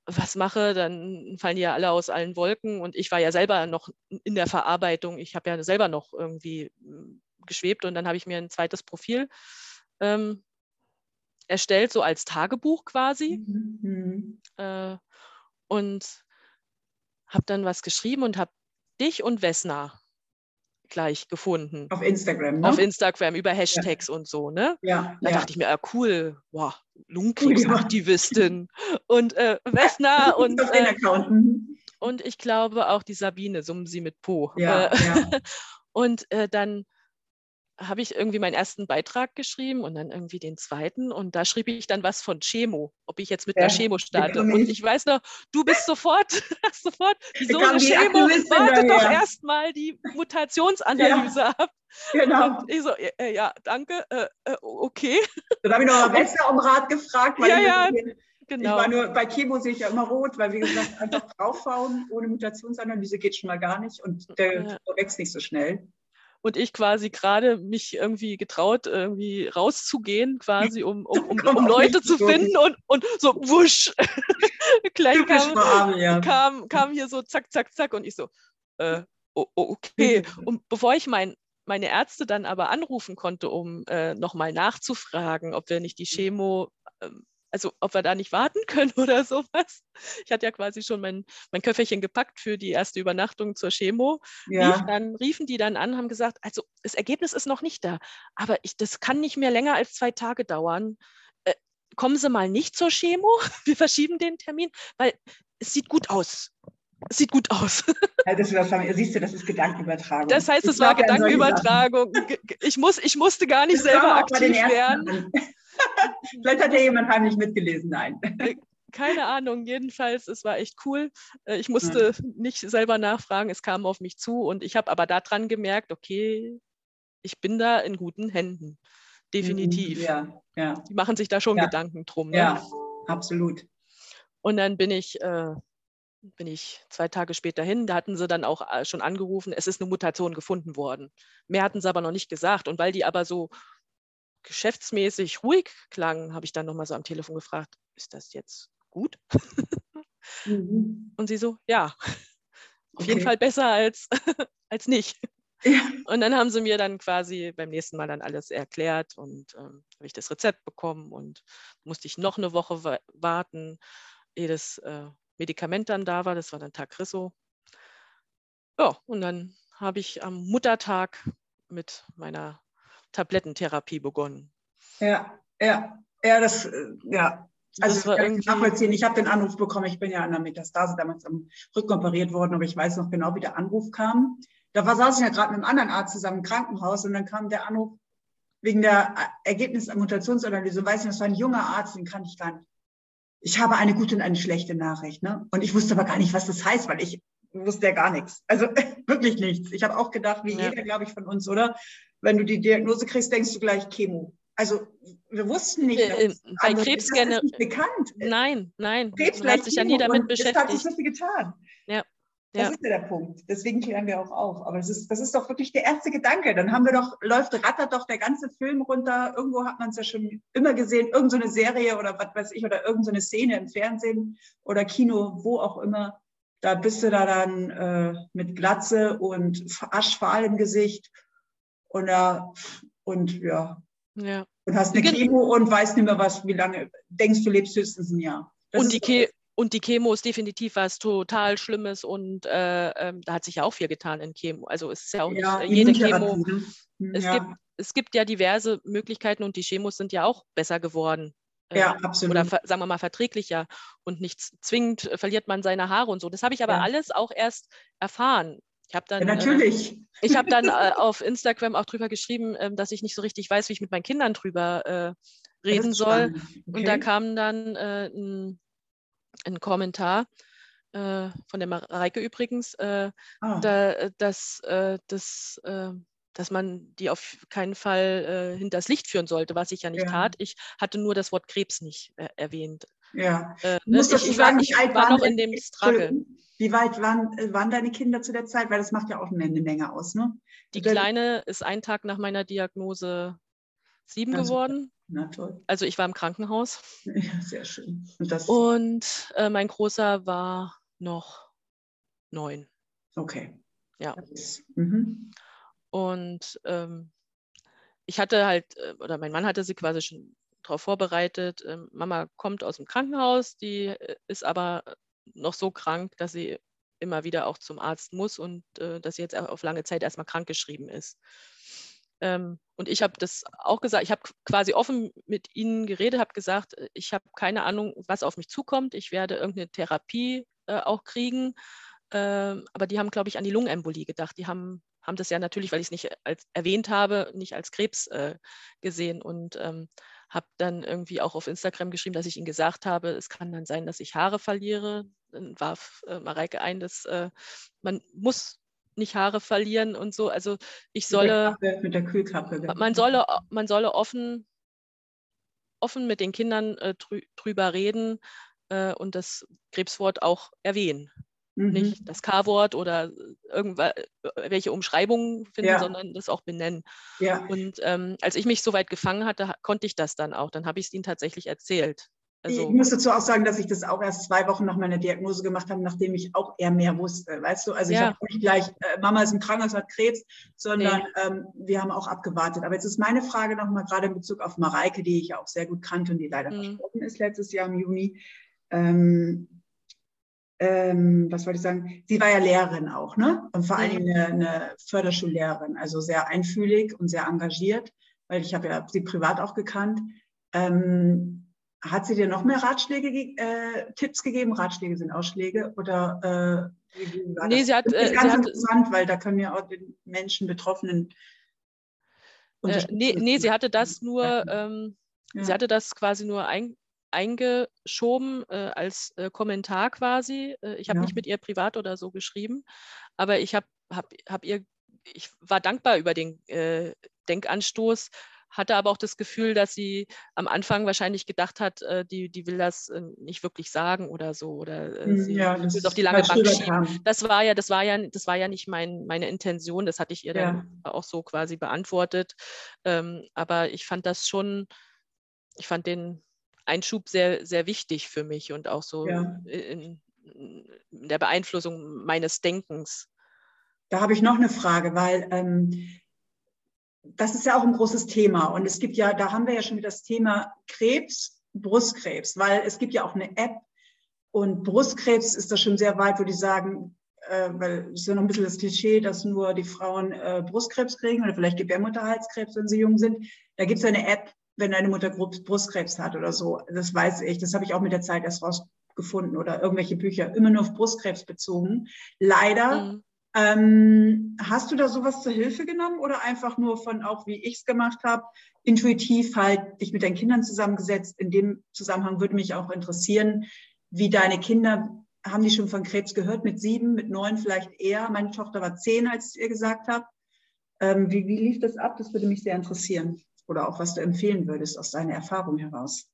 was mache, dann fallen die ja alle aus allen Wolken. Und ich war ja selber noch in der Verarbeitung. Ich habe ja selber noch irgendwie hm, geschwebt und dann habe ich mir ein zweites Profil ähm, erstellt, so als Tagebuch quasi. Mhm. mhm. Äh, und habe dann was geschrieben und habe dich und Vesna gleich gefunden. Auf Instagram, ne? Auf Instagram über Hashtags ja. und so, ne? Ja. Da ja. dachte ich mir, ah, cool, wow, Lungenkrebsaktivistin und äh, Vesna und, äh, mhm. und ich glaube auch die Sabine, summen sie mit Po. Ja, äh, und äh, dann habe ich irgendwie meinen ersten Beitrag geschrieben und dann irgendwie den zweiten und da schrieb ich dann was von Chemo, ob ich jetzt mit ja, einer Chemo starte. Und ich weiß noch, du bist sofort, sofort, wieso eine Chemo? Warte doch erstmal die Mutationsanalyse ja, ab. Genau. Und ich so, äh, ja, danke, äh, äh, okay. Dann habe ich noch mal besser um Rat gefragt, weil ja, ja, genau. ich war nur bei Chemo sehe ich ja immer rot, weil wie gesagt, einfach draufhauen ohne Mutationsanalyse geht schon mal gar nicht und der ja. wächst nicht so schnell und ich quasi gerade mich irgendwie getraut, irgendwie rauszugehen, quasi, um, um, um, um Leute zu finden und, und so wusch. Gleich kam, ja. kam, kam hier so zack, zack, zack und ich so, äh, oh, okay. Und bevor ich mein, meine Ärzte dann aber anrufen konnte, um äh, nochmal nachzufragen, ob wir nicht die Chemo ähm, also ob wir da nicht warten können oder sowas. Ich hatte ja quasi schon mein, mein Köfferchen gepackt für die erste Übernachtung zur Chemo. Ja. Rief dann, riefen die dann an, haben gesagt, also das Ergebnis ist noch nicht da, aber ich, das kann nicht mehr länger als zwei Tage dauern. Äh, kommen Sie mal nicht zur Chemo, wir verschieben den Termin, weil es sieht gut aus. Es sieht gut aus. Ja, das siehst du, das ist Gedankenübertragung. Das heißt, es war Gedankenübertragung. Ich, muss, ich musste gar nicht das selber aktiv werden. Vielleicht hat ja jemand heimlich mitgelesen, nein. Äh, keine Ahnung, jedenfalls, es war echt cool. Äh, ich musste ja. nicht selber nachfragen, es kam auf mich zu und ich habe aber daran gemerkt, okay, ich bin da in guten Händen. Definitiv. Mhm, ja, ja. Die machen sich da schon ja. Gedanken drum. Ne? Ja, absolut. Und dann bin ich, äh, bin ich zwei Tage später hin. Da hatten sie dann auch äh, schon angerufen, es ist eine Mutation gefunden worden. Mehr hatten sie aber noch nicht gesagt. Und weil die aber so geschäftsmäßig ruhig klangen, habe ich dann nochmal so am Telefon gefragt, ist das jetzt gut? Mhm. Und sie so, ja, auf jeden Fall besser als, als nicht. Ja. Und dann haben sie mir dann quasi beim nächsten Mal dann alles erklärt und ähm, habe ich das Rezept bekommen und musste ich noch eine Woche wa warten, ehe das äh, Medikament dann da war. Das war dann Tagrisso. Ja, und dann habe ich am Muttertag mit meiner Tablettentherapie begonnen. Ja, ja, ja, das, äh, ja. Also das war irgendwie... nachvollziehen. Ich habe den Anruf bekommen, ich bin ja an der Metastase damals am Rücken operiert worden, aber ich weiß noch genau, wie der Anruf kam. Da war, saß ich ja gerade mit einem anderen Arzt zusammen im Krankenhaus und dann kam der Anruf wegen der Ergebnis der Mutationsanalyse. Weiß nicht, das war ein junger Arzt, den kann ich gar nicht. Ich habe eine gute und eine schlechte Nachricht. Ne? Und ich wusste aber gar nicht, was das heißt, weil ich wusste ja gar nichts. Also wirklich nichts. Ich habe auch gedacht, wie ja. jeder, glaube ich, von uns, oder? Wenn du die Diagnose kriegst, denkst du gleich Chemo. Also wir wussten nicht, äh, äh bei Krebs gerne bekannt. Nein, nein. Krebs man hat sich ja nie damit beschäftigt. Das hat sich so viel getan. Ja. Das ja. ist ja der Punkt. Deswegen klären wir auch auf. Aber das ist, das ist doch wirklich der erste Gedanke. Dann haben wir doch, läuft, rattert doch der ganze Film runter. Irgendwo hat man es ja schon immer gesehen. Irgend so eine Serie oder was weiß ich, oder irgend so eine Szene im Fernsehen oder Kino, wo auch immer. Da bist du da dann äh, mit Glatze und aschfahl im Gesicht und, ja, und ja. ja. Und hast eine Chemo und weißt nicht mehr was, wie lange. Denkst du, lebst höchstens ein Jahr. Das und die, Ke und die Chemo ist definitiv was total Schlimmes und äh, äh, da hat sich ja auch viel getan in Chemo. Also es ist ja auch ja, nicht äh, jede Chemo. Ne? Hm, es, ja. gibt, es gibt ja diverse Möglichkeiten und die Chemos sind ja auch besser geworden. Äh, ja, absolut. Oder sagen wir mal verträglicher und nicht zwingend verliert man seine Haare und so. Das habe ich aber ja. alles auch erst erfahren. Ich habe dann, ja, natürlich. Äh, ich habe dann äh, auf Instagram auch drüber geschrieben, äh, dass ich nicht so richtig weiß, wie ich mit meinen Kindern drüber äh, reden soll. Okay. Und da kam dann ein ein Kommentar äh, von der Mareike übrigens, äh, ah. da, dass, äh, dass, äh, man die auf keinen Fall äh, hinters Licht führen sollte, was ich ja nicht ja. tat. Ich hatte nur das Wort Krebs nicht äh, erwähnt. Ja. Äh, ne, ich, ich, war, ich war noch in dem Struggle. Wie weit waren, waren deine Kinder zu der Zeit? Weil das macht ja auch eine, eine Menge aus, ne? Die Kleine ist einen Tag nach meiner Diagnose sieben also, geworden. Na toll. Also ich war im Krankenhaus. Ja, sehr schön. Und, Und äh, mein Großer war noch neun. Okay. Ja. Mhm. Und ähm, ich hatte halt, äh, oder mein Mann hatte sie quasi schon darauf vorbereitet, ähm, Mama kommt aus dem Krankenhaus, die äh, ist aber noch so krank, dass sie immer wieder auch zum Arzt muss und äh, dass sie jetzt auf lange Zeit erstmal krankgeschrieben ist. Ähm, und ich habe das auch gesagt, ich habe quasi offen mit ihnen geredet, habe gesagt, äh, ich habe keine Ahnung, was auf mich zukommt. Ich werde irgendeine Therapie äh, auch kriegen. Ähm, aber die haben, glaube ich, an die Lungenembolie gedacht. Die haben, haben das ja natürlich, weil ich es nicht als, erwähnt habe, nicht als Krebs äh, gesehen. Und ähm, habe dann irgendwie auch auf Instagram geschrieben, dass ich ihnen gesagt habe, es kann dann sein, dass ich Haare verliere. Dann warf äh, Mareike ein, dass äh, man muss nicht Haare verlieren und so. Also ich solle. Mit der, Kühlkappe. Genau. Man solle, man solle offen, offen mit den Kindern äh, drü drüber reden äh, und das Krebswort auch erwähnen. Mhm. Nicht das K-Wort oder irgendwelche Umschreibungen finden, ja. sondern das auch benennen. Ja. Und ähm, als ich mich soweit gefangen hatte, konnte ich das dann auch. Dann habe ich es ihnen tatsächlich erzählt. Also, ich muss dazu auch sagen, dass ich das auch erst zwei Wochen nach meiner Diagnose gemacht habe, nachdem ich auch eher mehr wusste. Weißt du, also ja. ich habe nicht gleich, äh, Mama ist im Krankenhaus, hat Krebs, sondern nee. ähm, wir haben auch abgewartet. Aber jetzt ist meine Frage nochmal gerade in Bezug auf Mareike, die ich ja auch sehr gut kannte und die leider mhm. verstorben ist letztes Jahr im Juni. Ähm, ähm, was wollte ich sagen? Sie war ja Lehrerin auch, ne? Und vor allem eine, eine Förderschullehrerin, also sehr einfühlig und sehr engagiert, weil ich habe ja sie privat auch gekannt. Ähm, hat sie dir noch mehr Ratschläge, äh, Tipps gegeben? Ratschläge sind Ausschläge oder äh, nee, das? sie hat. Das ist äh, ganz interessant, hat, weil da können ja auch den Menschen Betroffenen. Äh, nee, nee, sie hatte das nur ähm, ja. sie hatte das quasi nur ein, eingeschoben äh, als äh, Kommentar quasi. Äh, ich habe ja. nicht mit ihr privat oder so geschrieben, aber ich habe hab, hab ihr, ich war dankbar über den äh, Denkanstoß, hatte aber auch das Gefühl, dass sie am Anfang wahrscheinlich gedacht hat, äh, die, die will das äh, nicht wirklich sagen oder so oder hm, sie ja, will es auf die lange Bank schieben. Das war ja, das war ja, das war ja nicht mein, meine Intention. Das hatte ich ihr ja. dann auch so quasi beantwortet. Ähm, aber ich fand das schon, ich fand den Einschub sehr, sehr wichtig für mich und auch so ja. in, in, der Beeinflussung meines Denkens. Da habe ich noch eine Frage, weil ähm, das ist ja auch ein großes Thema. Und es gibt ja, da haben wir ja schon wieder das Thema Krebs, Brustkrebs, weil es gibt ja auch eine App und Brustkrebs ist da schon sehr weit, wo die sagen, äh, weil es ist ja noch ein bisschen das Klischee, dass nur die Frauen äh, Brustkrebs kriegen oder vielleicht Gebärmutterhalskrebs, wenn sie jung sind. Da gibt es eine App, wenn deine Mutter Brustkrebs hat oder so. Das weiß ich. Das habe ich auch mit der Zeit erst rausgefunden oder irgendwelche Bücher, immer nur auf Brustkrebs bezogen. Leider. Mhm. Ähm, hast du da sowas zur Hilfe genommen oder einfach nur von auch, wie ich es gemacht habe, intuitiv halt dich mit deinen Kindern zusammengesetzt? In dem Zusammenhang würde mich auch interessieren, wie deine Kinder, haben die schon von Krebs gehört? Mit sieben, mit neun vielleicht eher? Meine Tochter war zehn, als ich ihr gesagt habe. Ähm, wie, wie lief das ab? Das würde mich sehr interessieren oder auch was du empfehlen würdest aus deiner Erfahrung heraus?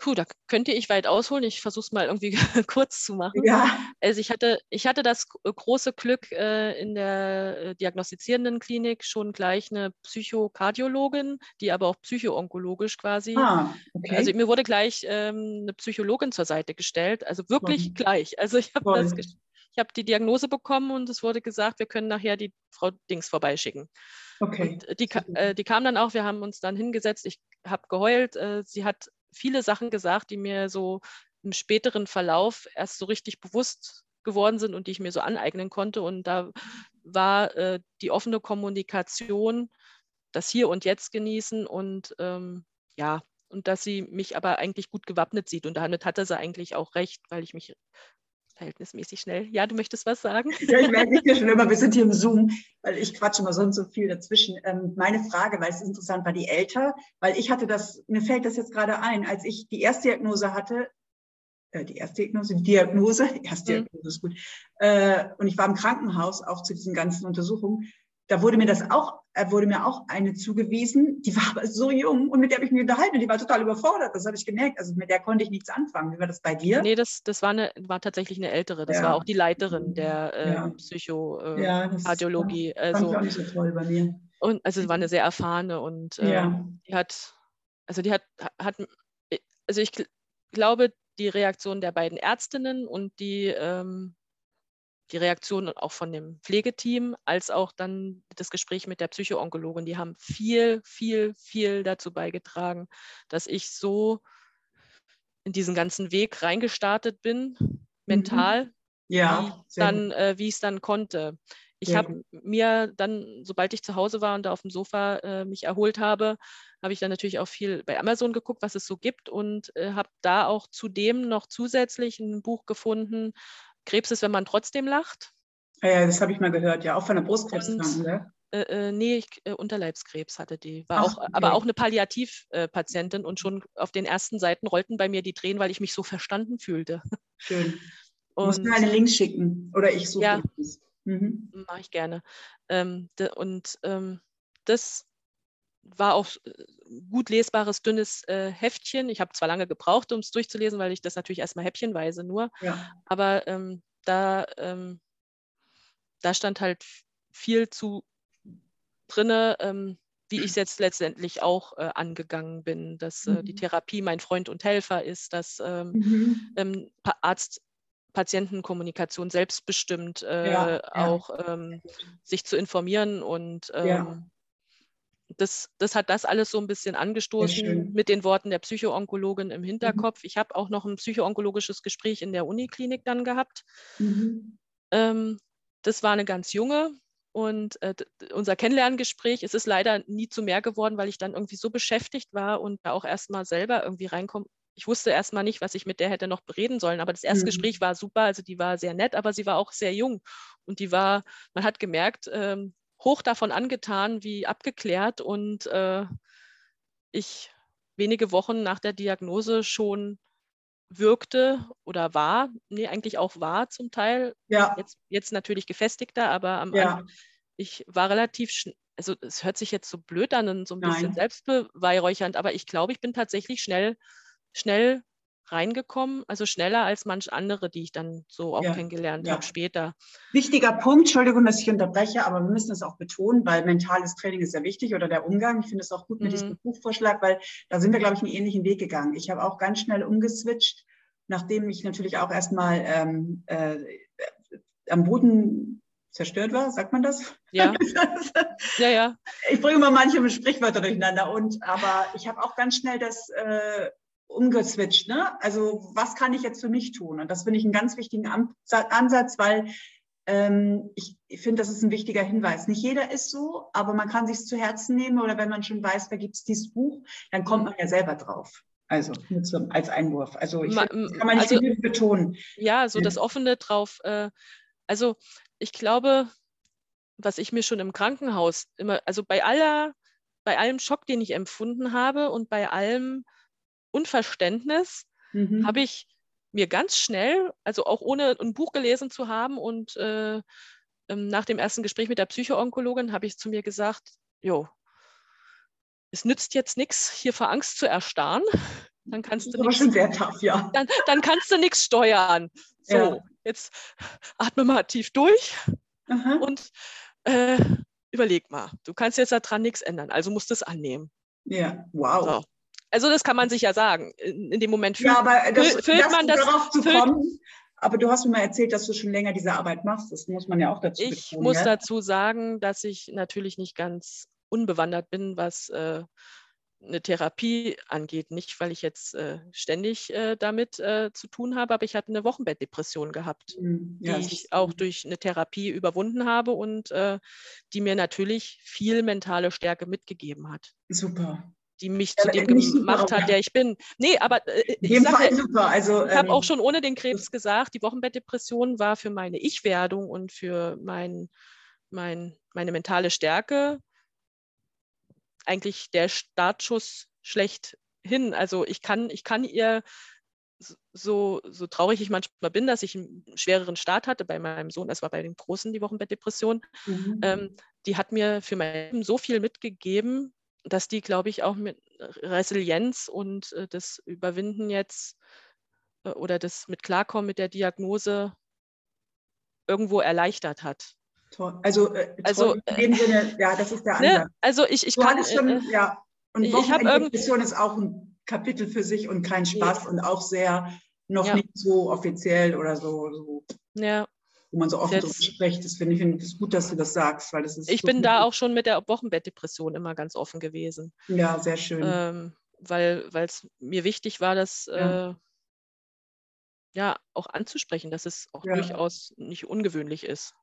Puh, da könnte ich weit ausholen. Ich versuche es mal irgendwie kurz zu machen. Ja. Also ich hatte, ich hatte das große Glück, äh, in der äh, diagnostizierenden Klinik schon gleich eine Psychokardiologin, die aber auch psychoonkologisch quasi. Ah, okay. Also mir wurde gleich ähm, eine Psychologin zur Seite gestellt, also wirklich Voll. gleich. Also ich habe das ich habe die Diagnose bekommen und es wurde gesagt, wir können nachher die Frau Dings vorbeischicken. Okay. Und die, äh, die kam dann auch, wir haben uns dann hingesetzt, ich habe geheult. Äh, sie hat viele Sachen gesagt, die mir so im späteren Verlauf erst so richtig bewusst geworden sind und die ich mir so aneignen konnte. Und da war äh, die offene Kommunikation, das Hier und Jetzt genießen und ähm, ja, und dass sie mich aber eigentlich gut gewappnet sieht. Und damit hatte sie eigentlich auch recht, weil ich mich verhältnismäßig schnell. Ja, du möchtest was sagen? Ja, ich merke ja schon immer, wir sind hier im Zoom, weil ich quatsche immer so und so viel dazwischen. Ähm, meine Frage, weil es interessant, war die älter, weil ich hatte das, mir fällt das jetzt gerade ein, als ich die erste Diagnose hatte, äh, die erste Diagnose, die Diagnose, erste mhm. Diagnose ist gut, äh, und ich war im Krankenhaus auch zu diesen ganzen Untersuchungen, da wurde mir das auch, äh, wurde mir auch eine zugewiesen, die war aber so jung und mit der habe ich mich unterhalten und die war total überfordert. Das habe ich gemerkt. Also mit der konnte ich nichts anfangen. Wie war das bei dir? Nee, das, das war, eine, war tatsächlich eine ältere. Das ja. war auch die Leiterin der äh, ja. Psychokardiologie. Äh, ja, das also, auch nicht so toll bei mir. Und also es war eine sehr erfahrene und äh, ja. die hat, also die hat, hat, also ich glaube, die Reaktion der beiden Ärztinnen und die ähm, die Reaktion auch von dem Pflegeteam, als auch dann das Gespräch mit der Psychoonkologin, die haben viel, viel, viel dazu beigetragen, dass ich so in diesen ganzen Weg reingestartet bin, mental, mhm. ja, wie, dann, äh, wie ich es dann konnte. Ich habe mir dann, sobald ich zu Hause war und da auf dem Sofa äh, mich erholt habe, habe ich dann natürlich auch viel bei Amazon geguckt, was es so gibt und äh, habe da auch zudem noch zusätzlich ein Buch gefunden, Krebs ist, wenn man trotzdem lacht. Ja, das habe ich mal gehört, ja, auch von der Brustkrebskranken, ne? Äh, äh, nee, ich, äh, Unterleibskrebs hatte die. War Ach, auch, okay. aber auch eine Palliativpatientin und schon auf den ersten Seiten rollten bei mir die Tränen, weil ich mich so verstanden fühlte. Schön. Du musst mir einen Link schicken oder ich suche ja, mhm. Mache ich gerne. Ähm, de, und ähm, das war auch äh, gut lesbares, dünnes äh, Heftchen. Ich habe zwar lange gebraucht, um es durchzulesen, weil ich das natürlich erstmal häppchenweise nur, ja. aber ähm, da, ähm, da stand halt viel zu drinne, ähm, wie ich es jetzt letztendlich auch äh, angegangen bin, dass äh, die mhm. Therapie mein Freund und Helfer ist, dass ähm, mhm. Ähm, Arzt Patientenkommunikation selbstbestimmt äh, ja, ja. auch ähm, sich zu informieren und ähm, das, das hat das alles so ein bisschen angestoßen mit den Worten der Psychoonkologin im mhm. Hinterkopf. Mhm. Ich habe auch noch ein psychoonkologisches Gespräch in der Uniklinik dann gehabt. Mhm. Ähm, das war eine ganz junge und äh, unser Kennenlerngespräch, es ist leider nie zu mehr geworden, weil ich dann irgendwie so beschäftigt war und da auch erstmal selber irgendwie reinkomme. Ich wusste erstmal nicht, was ich mit der hätte noch bereden sollen, aber das erste mhm. Gespräch war super, also die war sehr nett, aber sie war auch sehr jung und die war, man hat gemerkt, ähm, hoch davon angetan, wie abgeklärt und äh, ich wenige Wochen nach der Diagnose schon wirkte oder war, nee, eigentlich auch war zum Teil. Ja. Jetzt, jetzt natürlich gefestigter, aber am ja. Anfang, ich war relativ schnell, also es hört sich jetzt so blöd an und so ein bisschen Nein. selbstbeweihräuchernd, aber ich glaube, ich bin tatsächlich schnell, schnell reingekommen, also schneller als manch andere, die ich dann so auch ja, kennengelernt ja. habe später. Wichtiger Punkt, Entschuldigung, dass ich unterbreche, aber wir müssen es auch betonen, weil mentales Training ist sehr wichtig oder der Umgang. Ich finde es auch gut mit mhm. diesem Buchvorschlag, weil da sind wir, glaube ich, einen ähnlichen Weg gegangen. Ich habe auch ganz schnell umgeswitcht, nachdem ich natürlich auch erstmal ähm, äh, am Boden zerstört war, sagt man das? Ja. ja, ja. Ich bringe mal manche Sprichwörter durcheinander und aber ich habe auch ganz schnell das äh, umgeswitcht. Ne? Also was kann ich jetzt für mich tun? Und das finde ich einen ganz wichtigen Ansatz, weil ähm, ich, ich finde, das ist ein wichtiger Hinweis. Nicht jeder ist so, aber man kann sich zu Herzen nehmen oder wenn man schon weiß, da gibt es dieses Buch, dann kommt man ja selber drauf. Also zum, als Einwurf. Also ich find, kann man nicht also, betonen. Ja, so das Offene drauf. Äh, also ich glaube, was ich mir schon im Krankenhaus immer, also bei aller, bei allem Schock, den ich empfunden habe und bei allem Unverständnis mhm. habe ich mir ganz schnell, also auch ohne ein Buch gelesen zu haben und äh, ähm, nach dem ersten Gespräch mit der Psychoonkologin habe ich zu mir gesagt, jo, es nützt jetzt nichts, hier vor Angst zu erstarren. Dann kannst du nichts, ja. dann, dann kannst du nichts steuern. So, ja. jetzt atme mal tief durch Aha. und äh, überleg mal. Du kannst jetzt daran nichts ändern, also musst du es annehmen. Ja, wow. So. Also das kann man sich ja sagen. In, in dem Moment fühlt, ja, aber das, füllt man das. Darauf zu kommen, aber du hast mir mal erzählt, dass du schon länger diese Arbeit machst. Das muss man ja auch dazu Ich betonen, muss ja? dazu sagen, dass ich natürlich nicht ganz unbewandert bin, was äh, eine Therapie angeht. Nicht, weil ich jetzt äh, ständig äh, damit äh, zu tun habe, aber ich hatte eine Wochenbettdepression gehabt, hm, ja, die ich auch durch eine Therapie überwunden habe und äh, die mir natürlich viel mentale Stärke mitgegeben hat. Super die mich ja, zu dem gemacht hat, der ich bin. Nee, aber äh, ich, sage, super. Also, ich ähm, habe auch schon ohne den Krebs gesagt, die Wochenbettdepression war für meine Ich-Werdung und für mein, mein, meine mentale Stärke eigentlich der Startschuss schlechthin. Also ich kann, ich kann ihr so, so traurig ich manchmal bin, dass ich einen schwereren Start hatte bei meinem Sohn, das war bei dem Großen die Wochenbettdepression, mhm. ähm, die hat mir für mein Leben so viel mitgegeben, dass die, glaube ich, auch mit Resilienz und äh, das Überwinden jetzt äh, oder das mit Klarkommen mit der Diagnose irgendwo erleichtert hat. Toll. Also, äh, also in dem Sinne, ja, das ist der Ansatz. Ne? Also ich, ich du kann. Schon, äh, ja, und ich Depression ist auch ein Kapitel für sich und kein Spaß ja. und auch sehr noch ja. nicht so offiziell oder so. so. Ja wo man so offen drüber spricht. Das finde ich find es gut, dass du das sagst, weil das ist. Ich so bin da auch schon mit der Wochenbettdepression immer ganz offen gewesen. Ja, sehr schön. Ähm, weil es mir wichtig war, das ja. Äh, ja. auch anzusprechen, dass es auch ja. durchaus nicht ungewöhnlich ist.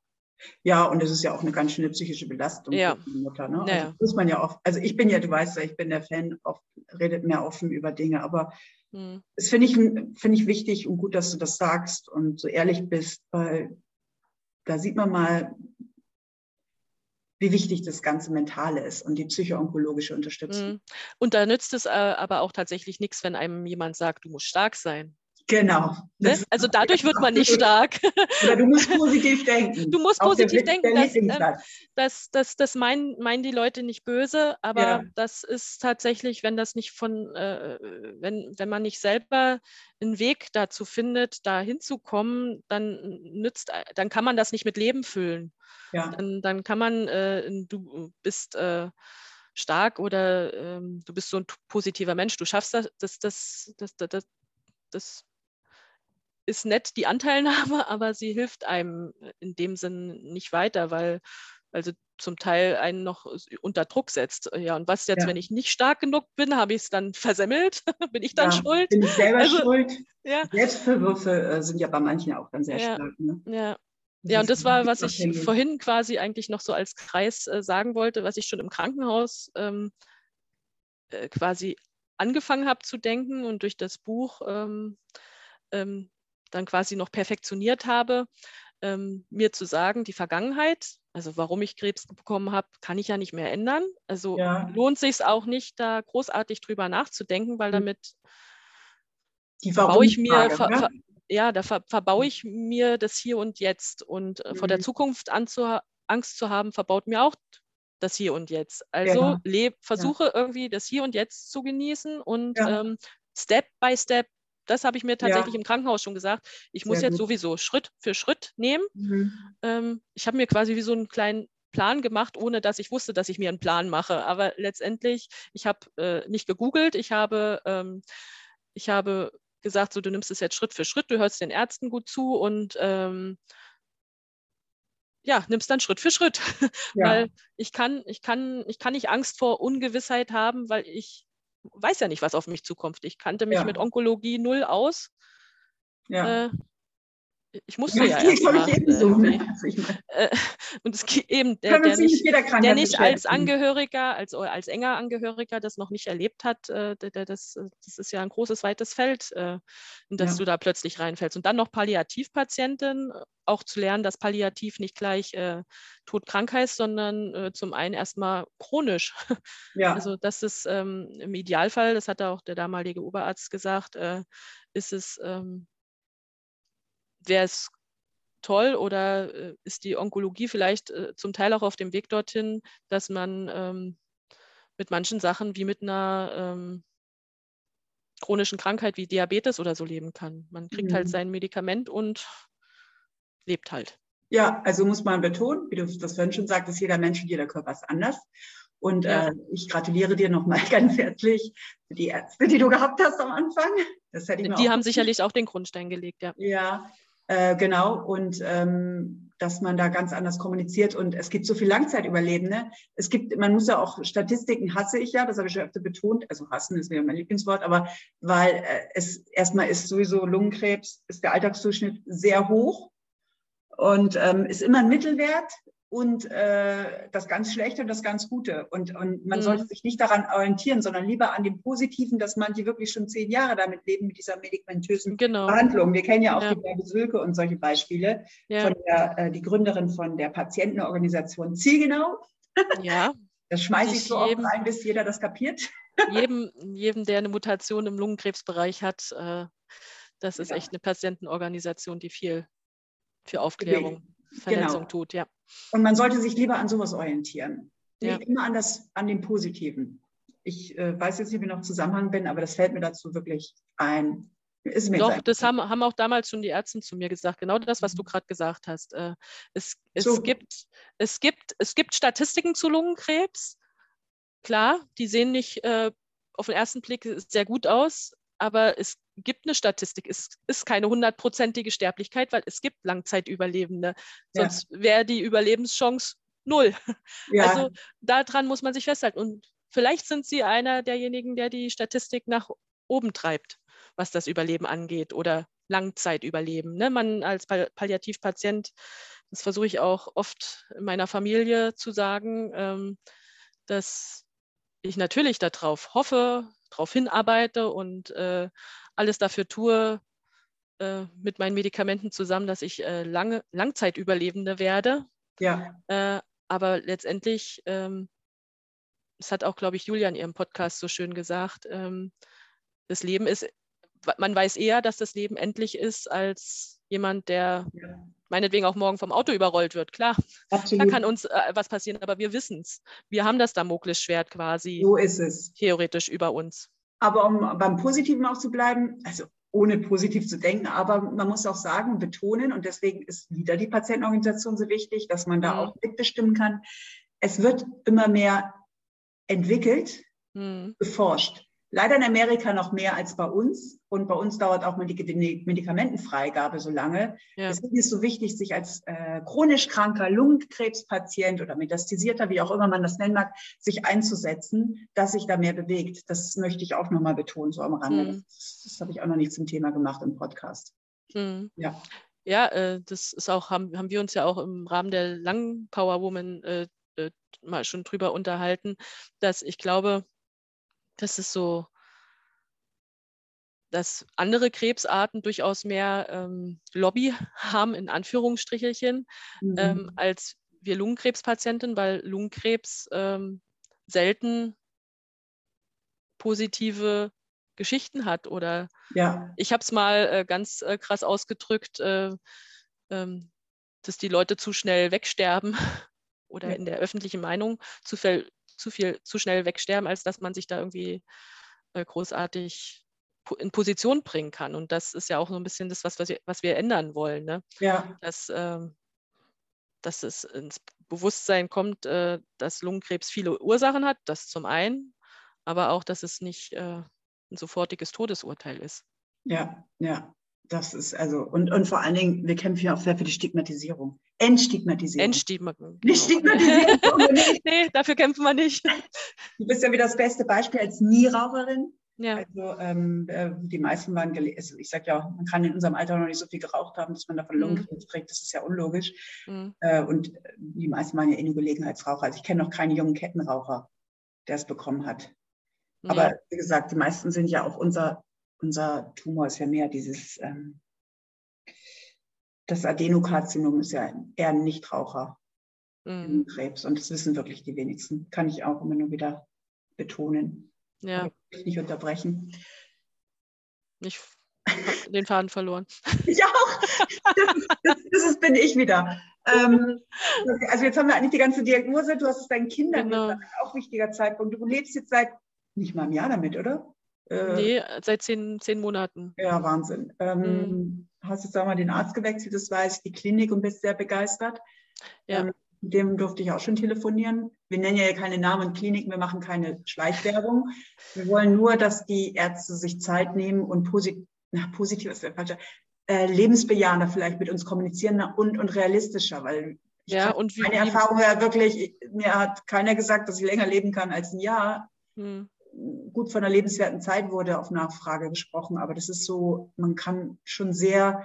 Ja, und es ist ja auch eine ganz schöne psychische Belastung ja. für die Mutter. Ne? Also muss man ja oft, also ich bin ja, du weißt ja, ich bin der Fan, oft redet mehr offen über Dinge, aber hm. das finde ich, find ich wichtig und gut, dass du das sagst und so ehrlich bist, weil da sieht man mal, wie wichtig das ganze Mentale ist und die psychoonkologische Unterstützung. Mhm. Und da nützt es äh, aber auch tatsächlich nichts, wenn einem jemand sagt, du musst stark sein. Genau. Ne? Also dadurch wird man nicht stark. Oder du musst positiv denken. Du musst positiv denken. Das, äh, das, das, das meinen, meinen die Leute nicht böse, aber ja. das ist tatsächlich, wenn das nicht von, äh, wenn, wenn man nicht selber einen Weg dazu findet, da hinzukommen, dann nützt, dann kann man das nicht mit Leben füllen. Ja. Dann, dann kann man, äh, du bist äh, stark oder ähm, du bist so ein positiver Mensch, du schaffst das, das, das, das, das, das ist nett, die Anteilnahme, aber sie hilft einem in dem Sinn nicht weiter, weil also zum Teil einen noch unter Druck setzt. Ja, und was jetzt, ja. wenn ich nicht stark genug bin, habe ich es dann versemmelt? bin ich dann ja, schuld? Bin ich selber also, schuld? Ja. Selbstverwürfe äh, sind ja bei manchen auch dann sehr stark. Ne? Ja. Ja, und das war, was ich vorhin quasi eigentlich noch so als Kreis äh, sagen wollte, was ich schon im Krankenhaus ähm, äh, quasi angefangen habe zu denken und durch das Buch ähm, ähm, dann quasi noch perfektioniert habe, ähm, mir zu sagen, die Vergangenheit, Also warum ich Krebs bekommen habe, kann ich ja nicht mehr ändern. Also ja. lohnt sich auch nicht, da großartig drüber nachzudenken, weil hm. damit die baue ich mir, ver, ver, ja, da ver, verbaue ich mir das Hier und Jetzt. Und äh, mhm. vor der mhm. Zukunft anzu, Angst zu haben, verbaut mir auch das Hier und Jetzt. Also ja. leb, versuche ja. irgendwie das Hier und Jetzt zu genießen und ja. ähm, Step by Step das habe ich mir tatsächlich ja. im Krankenhaus schon gesagt. Ich Sehr muss jetzt gut. sowieso Schritt für Schritt nehmen. Mhm. Ähm, ich habe mir quasi wie so einen kleinen Plan gemacht, ohne dass ich wusste, dass ich mir einen Plan mache. Aber letztendlich, ich habe äh, nicht gegoogelt, ich habe, ähm, ich habe gesagt, so du nimmst es jetzt Schritt für Schritt, du hörst den Ärzten gut zu und ähm, ja, nimmst dann Schritt für Schritt. Ja. weil ich kann, ich kann, ich kann nicht Angst vor Ungewissheit haben, weil ich weiß ja nicht, was auf mich zukommt. Ich kannte mich ja. mit Onkologie null aus. Ja. Äh, ich musste ja, ja erst mal, so, äh, äh, und es eben der, der nicht, der nicht als Angehöriger, als, als enger Angehöriger das noch nicht erlebt hat, äh, der, der, das, das ist ja ein großes, weites Feld, äh, in das ja. du da plötzlich reinfällst. Und dann noch Palliativpatientin, auch zu lernen, dass Palliativ nicht gleich äh, Todkrank heißt, sondern äh, zum einen erstmal chronisch. Ja. Also das ist ähm, im Idealfall, das hat auch der damalige Oberarzt gesagt, äh, ist es ähm, wäre es toll oder äh, ist die Onkologie vielleicht äh, zum Teil auch auf dem Weg dorthin, dass man ähm, mit manchen Sachen wie mit einer ähm, chronischen Krankheit wie Diabetes oder so leben kann. Man kriegt halt mhm. halt sein Medikament und lebt halt. Ja, also muss man betonen, wie du das vorhin schon sagtest, jeder Mensch und jeder Körper ist anders. Und ja. äh, ich gratuliere dir nochmal ganz herzlich für die Ärzte, die du gehabt hast am Anfang. die haben sicherlich auch den Grundstein gelegt, ja. Ja, äh, genau, und ähm, dass man da ganz anders kommuniziert. Und es gibt so viel Langzeitüberlebende. Es gibt, man muss ja auch Statistiken hasse ich ja, das habe ich schon öfter betont. Also hassen ist mir mein Lieblingswort, aber weil äh, es erstmal ist sowieso Lungenkrebs, ist der Alltagsdurchschnitt sehr hoch und ähm, ist immer ein Mittelwert und äh, das ganz Schlechte und das ganz Gute. Und, und man mhm. sollte sich nicht daran orientieren, sondern lieber an dem Positiven, dass manche wirklich schon zehn Jahre damit leben, mit dieser medikamentösen genau. Behandlung. Wir kennen ja auch ja. die Bärbe Sülke und solche Beispiele. Ja. Von der, äh, die Gründerin von der Patientenorganisation Zielgenau. Ja. Das schmeiße ich so jedem, oft rein, bis jeder das kapiert. Jedem, jedem, der eine Mutation im Lungenkrebsbereich hat, äh, das ist ja. echt eine Patientenorganisation, die viel für Aufklärung Verletzung genau. tut, ja. Und man sollte sich lieber an sowas orientieren. Nicht ja. immer an, das, an dem Positiven. Ich äh, weiß jetzt nicht, wie ich noch Zusammenhang bin, aber das fällt mir dazu wirklich ein. Ist mir Doch, das haben, haben auch damals schon die Ärzte zu mir gesagt, genau das, was du mhm. gerade gesagt hast. Äh, es, es, so. gibt, es, gibt, es gibt Statistiken zu Lungenkrebs. Klar, die sehen nicht äh, auf den ersten Blick sehr gut aus, aber es gibt eine Statistik. Es ist keine hundertprozentige Sterblichkeit, weil es gibt Langzeitüberlebende. Sonst ja. wäre die Überlebenschance null. Ja. Also daran muss man sich festhalten. Und vielleicht sind Sie einer derjenigen, der die Statistik nach oben treibt, was das Überleben angeht oder Langzeitüberleben. Ne? Man als Palliativpatient, das versuche ich auch oft in meiner Familie zu sagen, ähm, dass ich natürlich darauf hoffe, darauf hinarbeite und äh, alles dafür tue, äh, mit meinen Medikamenten zusammen, dass ich äh, lange, Langzeitüberlebende werde. Ja. Äh, aber letztendlich, ähm, das hat auch, glaube ich, Julia in ihrem Podcast so schön gesagt, ähm, das Leben ist, man weiß eher, dass das Leben endlich ist, als jemand, der ja. meinetwegen auch morgen vom Auto überrollt wird. Klar, Absolut. da kann uns äh, was passieren, aber wir wissen es. Wir haben das Damoklesschwert quasi so ist es. theoretisch über uns. Aber um beim Positiven auch zu bleiben, also ohne positiv zu denken, aber man muss auch sagen, betonen, und deswegen ist wieder die Patientenorganisation so wichtig, dass man da mhm. auch mitbestimmen kann. Es wird immer mehr entwickelt, mhm. beforscht. Leider in Amerika noch mehr als bei uns. Und bei uns dauert auch mal die Medikamentenfreigabe so lange. Ja. Deswegen ist es so wichtig, sich als äh, chronisch kranker Lungenkrebspatient oder metastasierter, wie auch immer man das nennen mag, sich einzusetzen, dass sich da mehr bewegt. Das möchte ich auch nochmal betonen, so am Rande. Mhm. Das, das habe ich auch noch nicht zum Thema gemacht im Podcast. Mhm. Ja. Ja, äh, das ist auch, haben, haben wir uns ja auch im Rahmen der Lang Power Woman äh, äh, mal schon drüber unterhalten, dass ich glaube, das ist so, dass andere Krebsarten durchaus mehr ähm, Lobby haben, in Anführungsstrichelchen, ähm, mhm. ähm, als wir Lungenkrebspatienten, weil Lungenkrebs ähm, selten positive Geschichten hat. Oder ja. ich habe es mal äh, ganz äh, krass ausgedrückt, äh, ähm, dass die Leute zu schnell wegsterben oder ja. in der öffentlichen Meinung zu viel, zu viel, zu schnell wegsterben, als dass man sich da irgendwie äh, großartig in Position bringen kann. Und das ist ja auch so ein bisschen das, was, was, wir, was wir ändern wollen. Ne? Ja. Dass, ähm, dass es ins Bewusstsein kommt, äh, dass Lungenkrebs viele Ursachen hat, das zum einen, aber auch, dass es nicht äh, ein sofortiges Todesurteil ist. Ja, ja. Das ist also, und, und vor allen Dingen, wir kämpfen ja auch sehr für die Stigmatisierung. Entstigmatisierung. Entstigmatisierung. Nicht Stigmatisierung. nee, dafür kämpfen wir nicht. Du bist ja wieder das beste Beispiel als Nieraucherin. Ja. Also ähm, äh, die meisten waren, also ich sage ja, man kann in unserem Alter noch nicht so viel geraucht haben, dass man davon mhm. Lungenkrebs kriegt. Das ist ja unlogisch. Mhm. Äh, und die meisten waren ja eh nur Gelegenheitsraucher. Also ich kenne noch keinen jungen Kettenraucher, der es bekommen hat. Aber ja. wie gesagt, die meisten sind ja auch unser, unser Tumor ist ja mehr dieses, ähm, das Adenokarzinom ist ja eher ein Nichtraucher mhm. Krebs. Und das wissen wirklich die wenigsten. Kann ich auch immer nur wieder betonen. Ja. Ich nicht unterbrechen. Ich habe den Faden verloren. Ich auch. Das, das, das ist, bin ich wieder. Ähm, also jetzt haben wir eigentlich die ganze Diagnose. Du hast es deinen Kindern genau. gesagt, auch wichtiger Zeitpunkt. Du lebst jetzt seit nicht mal einem Jahr damit, oder? Äh, nee, seit zehn, zehn Monaten. Ja, Wahnsinn. Ähm, mhm. Hast jetzt auch mal den Arzt gewechselt, das weiß ich, die Klinik und bist sehr begeistert. Ja. Ähm, mit dem durfte ich auch schon telefonieren. Wir nennen ja keine Namen und Kliniken, wir machen keine Schleichwerbung. Wir wollen nur, dass die Ärzte sich Zeit nehmen und posit na, positiv ist der falsche, äh, lebensbejahender vielleicht mit uns kommunizieren und, und realistischer, weil ja, und wie, meine Erfahrung ja wirklich, mir hat keiner gesagt, dass ich länger leben kann als ein Jahr. Hm gut von einer lebenswerten Zeit wurde auf Nachfrage gesprochen, aber das ist so, man kann schon sehr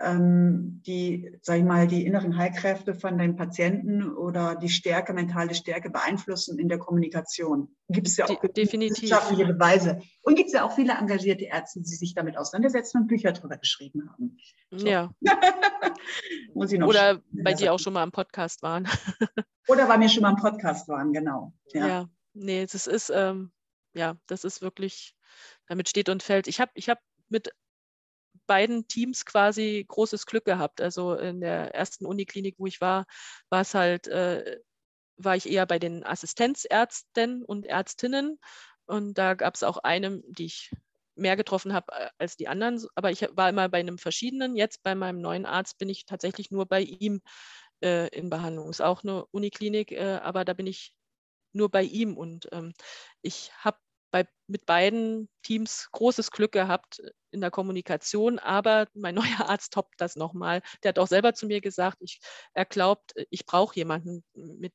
ähm, die, sag ich mal, die inneren Heilkräfte von den Patienten oder die Stärke, mentale Stärke beeinflussen in der Kommunikation. Gibt es ja auch De definitiv. wissenschaftliche Beweise. Und gibt es ja auch viele engagierte Ärzte, die sich damit auseinandersetzen und Bücher darüber geschrieben haben. So. Ja. Muss ich noch oder bei dir auch schon mal am Podcast waren. oder bei mir schon mal am Podcast waren, genau. Ja, ja. nee, das ist, ähm, ja, das ist wirklich, damit steht und fällt. Ich habe ich hab mit beiden Teams quasi großes Glück gehabt. Also in der ersten Uniklinik, wo ich war, war es halt, äh, war ich eher bei den Assistenzärzten und Ärztinnen. Und da gab es auch eine, die ich mehr getroffen habe äh, als die anderen. Aber ich war immer bei einem verschiedenen. Jetzt bei meinem neuen Arzt bin ich tatsächlich nur bei ihm äh, in Behandlung. Ist auch eine Uniklinik, äh, aber da bin ich nur bei ihm. Und ähm, ich habe mit beiden Teams großes Glück gehabt in der Kommunikation, aber mein neuer Arzt toppt das nochmal. Der hat auch selber zu mir gesagt, ich, er glaubt, ich brauche jemanden, mit,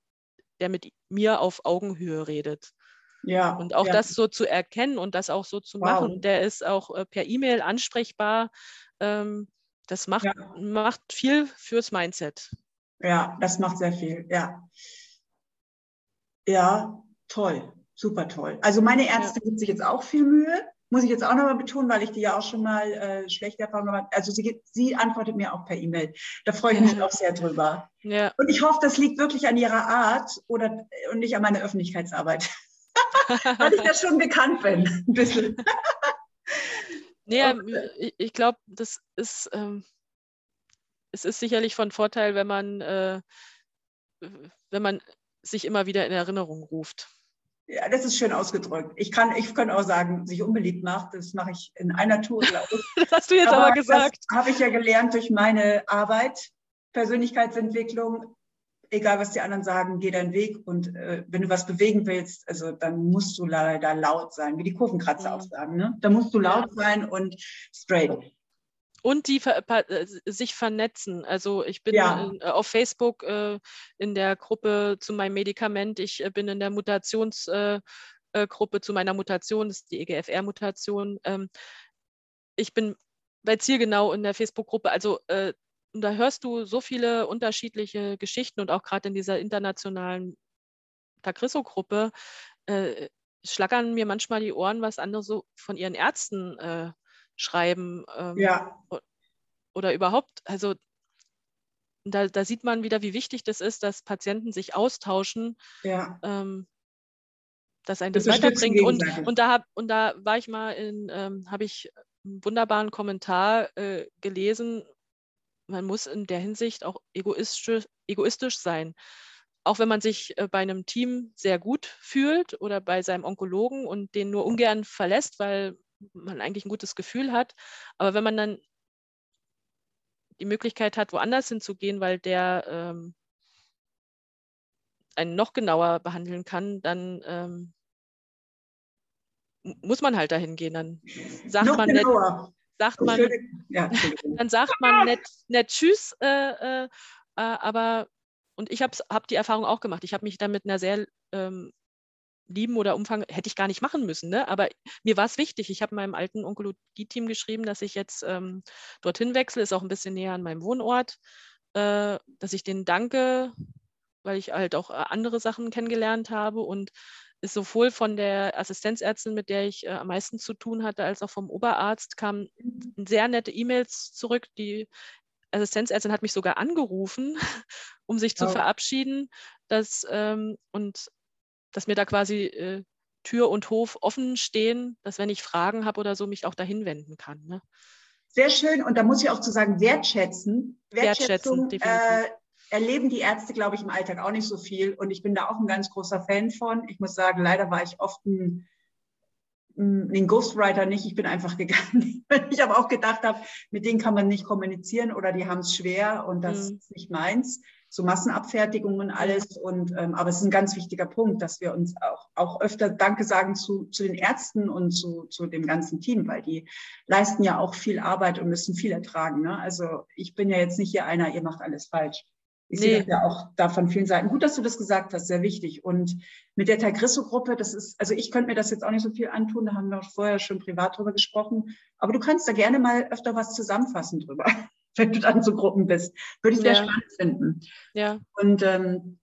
der mit mir auf Augenhöhe redet. Ja, und auch ja. das so zu erkennen und das auch so zu wow. machen. Der ist auch äh, per E-Mail ansprechbar. Ähm, das macht, ja. macht viel fürs Mindset. Ja, das macht sehr viel, ja. Ja, toll, super toll. Also meine Ärzte ja. gibt sich jetzt auch viel Mühe, muss ich jetzt auch nochmal betonen, weil ich die ja auch schon mal äh, schlechte Erfahrungen habe. Also sie, sie antwortet mir auch per E-Mail. Da freue ich mich auch sehr drüber. Ja. Und ich hoffe, das liegt wirklich an ihrer Art oder, und nicht an meiner Öffentlichkeitsarbeit. weil ich da schon bekannt bin, ein bisschen. nee, okay. ich, ich glaube, das ist, ähm, es ist sicherlich von Vorteil, wenn man, äh, wenn man sich immer wieder in Erinnerung ruft. Ja, das ist schön ausgedrückt. Ich kann, ich kann auch sagen, sich unbeliebt macht. Das mache ich in einer Tour, glaube ich. das hast du jetzt aber, aber gesagt. Das habe ich ja gelernt durch meine Arbeit, Persönlichkeitsentwicklung. Egal, was die anderen sagen, geh deinen Weg. Und äh, wenn du was bewegen willst, also dann musst du leider laut sein, wie die Kurvenkratzer mhm. auch sagen. Ne? Da musst du laut sein und straight und die äh, sich vernetzen. Also ich bin ja. in, äh, auf Facebook äh, in der Gruppe zu meinem Medikament, ich äh, bin in der Mutationsgruppe äh, zu meiner Mutation, das ist die EGFR-Mutation. Ähm, ich bin bei Zielgenau in der Facebook-Gruppe. Also äh, da hörst du so viele unterschiedliche Geschichten und auch gerade in dieser internationalen Tagrisso-Gruppe schlackern mir manchmal die Ohren, was andere so von ihren Ärzten schreiben ähm, ja. oder überhaupt, also da, da, sieht man wieder, wie wichtig das ist, dass Patienten sich austauschen, ja. ähm, dass ein das, das weiterbringt. Und, und, da hab, und da war ich mal in, ähm, habe ich einen wunderbaren Kommentar äh, gelesen, man muss in der Hinsicht auch egoistisch, egoistisch sein. Auch wenn man sich äh, bei einem Team sehr gut fühlt oder bei seinem Onkologen und den nur ungern verlässt, weil man eigentlich ein gutes Gefühl hat. Aber wenn man dann die Möglichkeit hat, woanders hinzugehen, weil der ähm, einen noch genauer behandeln kann, dann ähm, muss man halt dahin gehen. Dann sagt noch man genauer. nicht, sagt man, ja, dann sagt man nicht, nicht Tschüss, äh, äh, aber und ich habe hab die Erfahrung auch gemacht. Ich habe mich dann mit einer sehr ähm, lieben oder Umfang hätte ich gar nicht machen müssen. Ne? Aber mir war es wichtig. Ich habe meinem alten Onkologie-Team geschrieben, dass ich jetzt ähm, dorthin wechsle, ist auch ein bisschen näher an meinem Wohnort, äh, dass ich denen danke, weil ich halt auch äh, andere Sachen kennengelernt habe und ist sowohl von der Assistenzärztin, mit der ich äh, am meisten zu tun hatte, als auch vom Oberarzt kamen sehr nette E-Mails zurück. Die Assistenzärztin hat mich sogar angerufen, um sich zu oh. verabschieden. Dass, ähm, und dass mir da quasi äh, Tür und Hof offen stehen, dass wenn ich Fragen habe oder so, mich auch dahin wenden kann. Ne? Sehr schön. Und da muss ich auch zu sagen, wertschätzen. Wertschätzen, äh, erleben die Ärzte, glaube ich, im Alltag auch nicht so viel. Und ich bin da auch ein ganz großer Fan von. Ich muss sagen, leider war ich oft ein, ein Ghostwriter nicht. Ich bin einfach gegangen, wenn ich aber auch gedacht habe, mit denen kann man nicht kommunizieren oder die haben es schwer und das mhm. ist nicht meins so Massenabfertigung und alles. Und, ähm, aber es ist ein ganz wichtiger Punkt, dass wir uns auch, auch öfter Danke sagen zu, zu den Ärzten und zu, zu dem ganzen Team, weil die leisten ja auch viel Arbeit und müssen viel ertragen. Ne? Also ich bin ja jetzt nicht hier einer, ihr macht alles falsch. Ich nee. sehe das ja auch da von vielen Seiten. Gut, dass du das gesagt hast, sehr wichtig. Und mit der Tagrisso-Gruppe, das ist, also ich könnte mir das jetzt auch nicht so viel antun, da haben wir vorher schon privat drüber gesprochen. Aber du kannst da gerne mal öfter was zusammenfassen drüber wenn du dann so Gruppen bist. Würde ich sehr ja. spannend finden. Ja. Und ähm,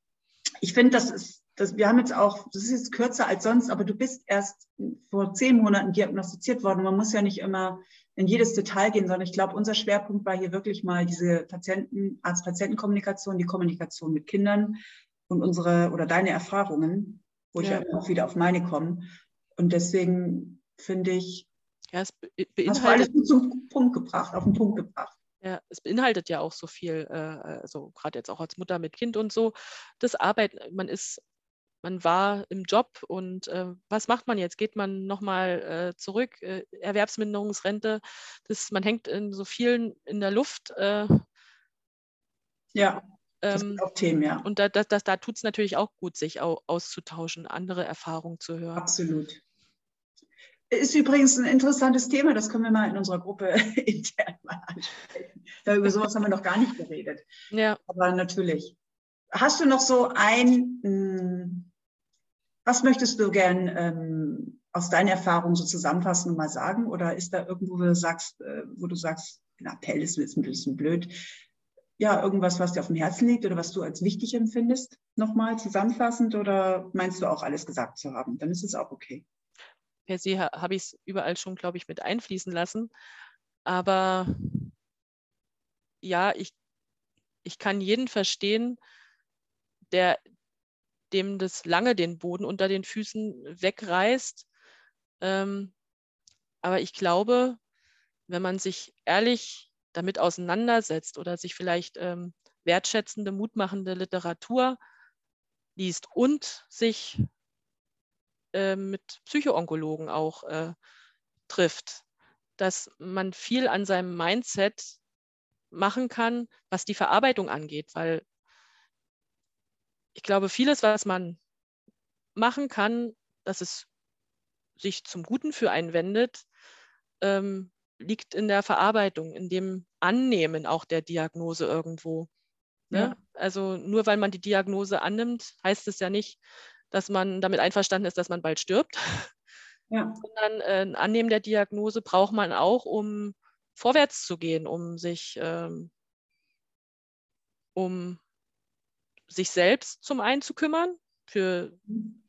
ich finde, das ist, das, wir haben jetzt auch, das ist jetzt kürzer als sonst, aber du bist erst vor zehn Monaten diagnostiziert worden. Man muss ja nicht immer in jedes Detail gehen, sondern ich glaube, unser Schwerpunkt war hier wirklich mal diese Patienten, Arzt-Patienten-Kommunikation, die Kommunikation mit Kindern und unsere oder deine Erfahrungen, wo ja. ich auch wieder auf meine komme. Und deswegen finde ich, ja, es beinhaltet, hast du alles gut zum Punkt gebracht, auf den Punkt gebracht. Ja, es beinhaltet ja auch so viel, äh, also gerade jetzt auch als Mutter mit Kind und so, das Arbeiten, man ist, man war im Job und äh, was macht man jetzt? Geht man nochmal äh, zurück? Äh, Erwerbsminderungsrente, das, man hängt in so vielen in der Luft. Äh, ja, das ähm, sind auch Themen, ja. Und da, da, da, da tut es natürlich auch gut, sich auszutauschen, andere Erfahrungen zu hören. Absolut. Ist übrigens ein interessantes Thema, das können wir mal in unserer Gruppe intern mal ansprechen. Über sowas haben wir noch gar nicht geredet. Ja. Aber natürlich. Hast du noch so ein, hm, was möchtest du gern ähm, aus deiner Erfahrung so zusammenfassen und mal sagen? Oder ist da irgendwo, wo du sagst, äh, wo du sagst, ein Appell ist ein bisschen blöd, ja, irgendwas, was dir auf dem Herzen liegt oder was du als wichtig empfindest, nochmal zusammenfassend oder meinst du auch alles gesagt zu haben? Dann ist es auch okay per se habe ich es überall schon, glaube ich, mit einfließen lassen. Aber ja, ich, ich kann jeden verstehen, der dem das lange den Boden unter den Füßen wegreißt. Ähm, aber ich glaube, wenn man sich ehrlich damit auseinandersetzt oder sich vielleicht ähm, wertschätzende, mutmachende Literatur liest und sich äh, mit Psychoonkologen auch äh, trifft, dass man viel an seinem Mindset machen kann, was die Verarbeitung angeht, weil ich glaube, vieles, was man machen kann, dass es sich zum Guten für einen wendet, ähm, liegt in der Verarbeitung, in dem Annehmen auch der Diagnose irgendwo. Ne? Ja. Also nur weil man die Diagnose annimmt, heißt es ja nicht, dass man damit einverstanden ist, dass man bald stirbt. Ja. Sondern äh, ein Annehmen der Diagnose braucht man auch, um vorwärts zu gehen, um sich, ähm, um sich selbst zum einen zu kümmern, für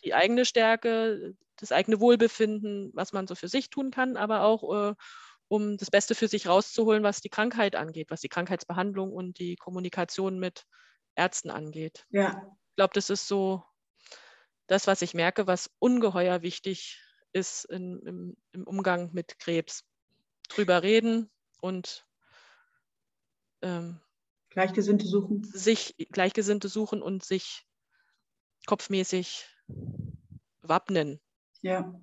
die eigene Stärke, das eigene Wohlbefinden, was man so für sich tun kann, aber auch äh, um das Beste für sich rauszuholen, was die Krankheit angeht, was die Krankheitsbehandlung und die Kommunikation mit Ärzten angeht. Ja. Ich glaube, das ist so das, was ich merke, was ungeheuer wichtig ist in, im, im, Umgang mit Krebs. Drüber reden und ähm, Gleichgesinnte suchen. Sich Gleichgesinnte suchen und sich kopfmäßig wappnen. Ja,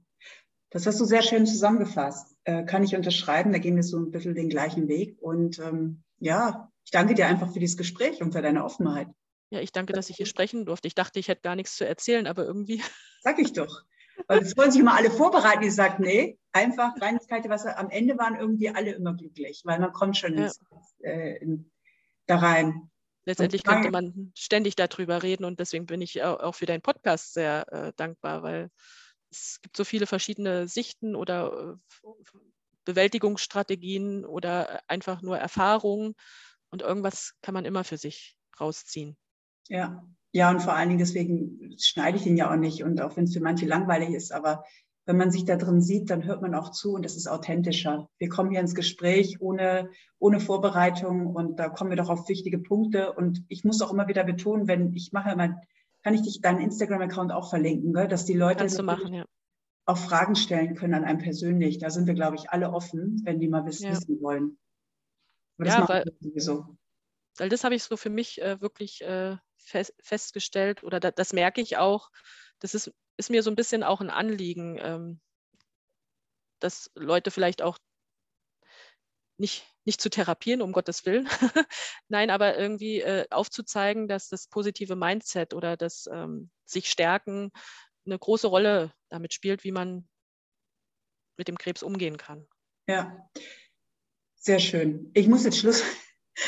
das hast du sehr schön zusammengefasst. Äh, kann ich unterschreiben, da gehen wir so ein bisschen den gleichen Weg. Und ähm, ja, ich danke dir einfach für dieses Gespräch und für deine Offenheit. Ja, ich danke, dass ich hier sprechen durfte. Ich dachte, ich hätte gar nichts zu erzählen, aber irgendwie. Sag ich doch. Weil es wollen sich immer alle vorbereiten, die sagen, nee, einfach reines kalte Wasser. Am Ende waren irgendwie alle immer glücklich, weil man kommt schon ja. ins, äh, in, da rein. Letztendlich könnte man ständig darüber reden und deswegen bin ich auch für deinen Podcast sehr äh, dankbar, weil es gibt so viele verschiedene Sichten oder äh, Bewältigungsstrategien oder einfach nur Erfahrungen und irgendwas kann man immer für sich rausziehen. Ja, ja, und vor allen Dingen deswegen schneide ich ihn ja auch nicht und auch wenn es für manche langweilig ist, aber wenn man sich da drin sieht, dann hört man auch zu und das ist authentischer. Wir kommen hier ins Gespräch ohne, ohne Vorbereitung und da kommen wir doch auf wichtige Punkte und ich muss auch immer wieder betonen, wenn ich mache immer, kann ich dich deinen Instagram-Account auch verlinken, gell? dass die Leute machen, ja. auch Fragen stellen können an einem persönlich. Da sind wir, glaube ich, alle offen, wenn die mal wissen, ja. wissen wollen. Aber das ja, weil, sowieso. Weil das habe ich so für mich äh, wirklich äh, fest, festgestellt oder da, das merke ich auch. Das ist, ist mir so ein bisschen auch ein Anliegen, ähm, dass Leute vielleicht auch nicht, nicht zu therapieren, um Gottes Willen. Nein, aber irgendwie äh, aufzuzeigen, dass das positive Mindset oder das ähm, sich stärken eine große Rolle damit spielt, wie man mit dem Krebs umgehen kann. Ja, sehr schön. Ich muss jetzt Schluss,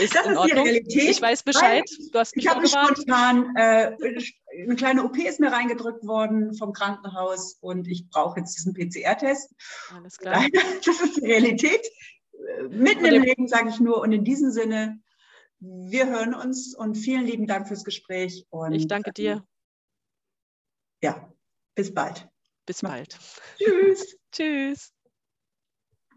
ist das ist die Realität. Ich weiß Bescheid. Du hast mich ich habe spontan, äh, eine kleine OP ist mir reingedrückt worden vom Krankenhaus und ich brauche jetzt diesen PCR-Test. Alles klar. Das ist die Realität. Mitten im Leben sage ich nur und in diesem Sinne, wir hören uns und vielen lieben Dank fürs Gespräch. Und, ich danke dir. Ja, bis bald. Bis bald. Tschüss. Tschüss.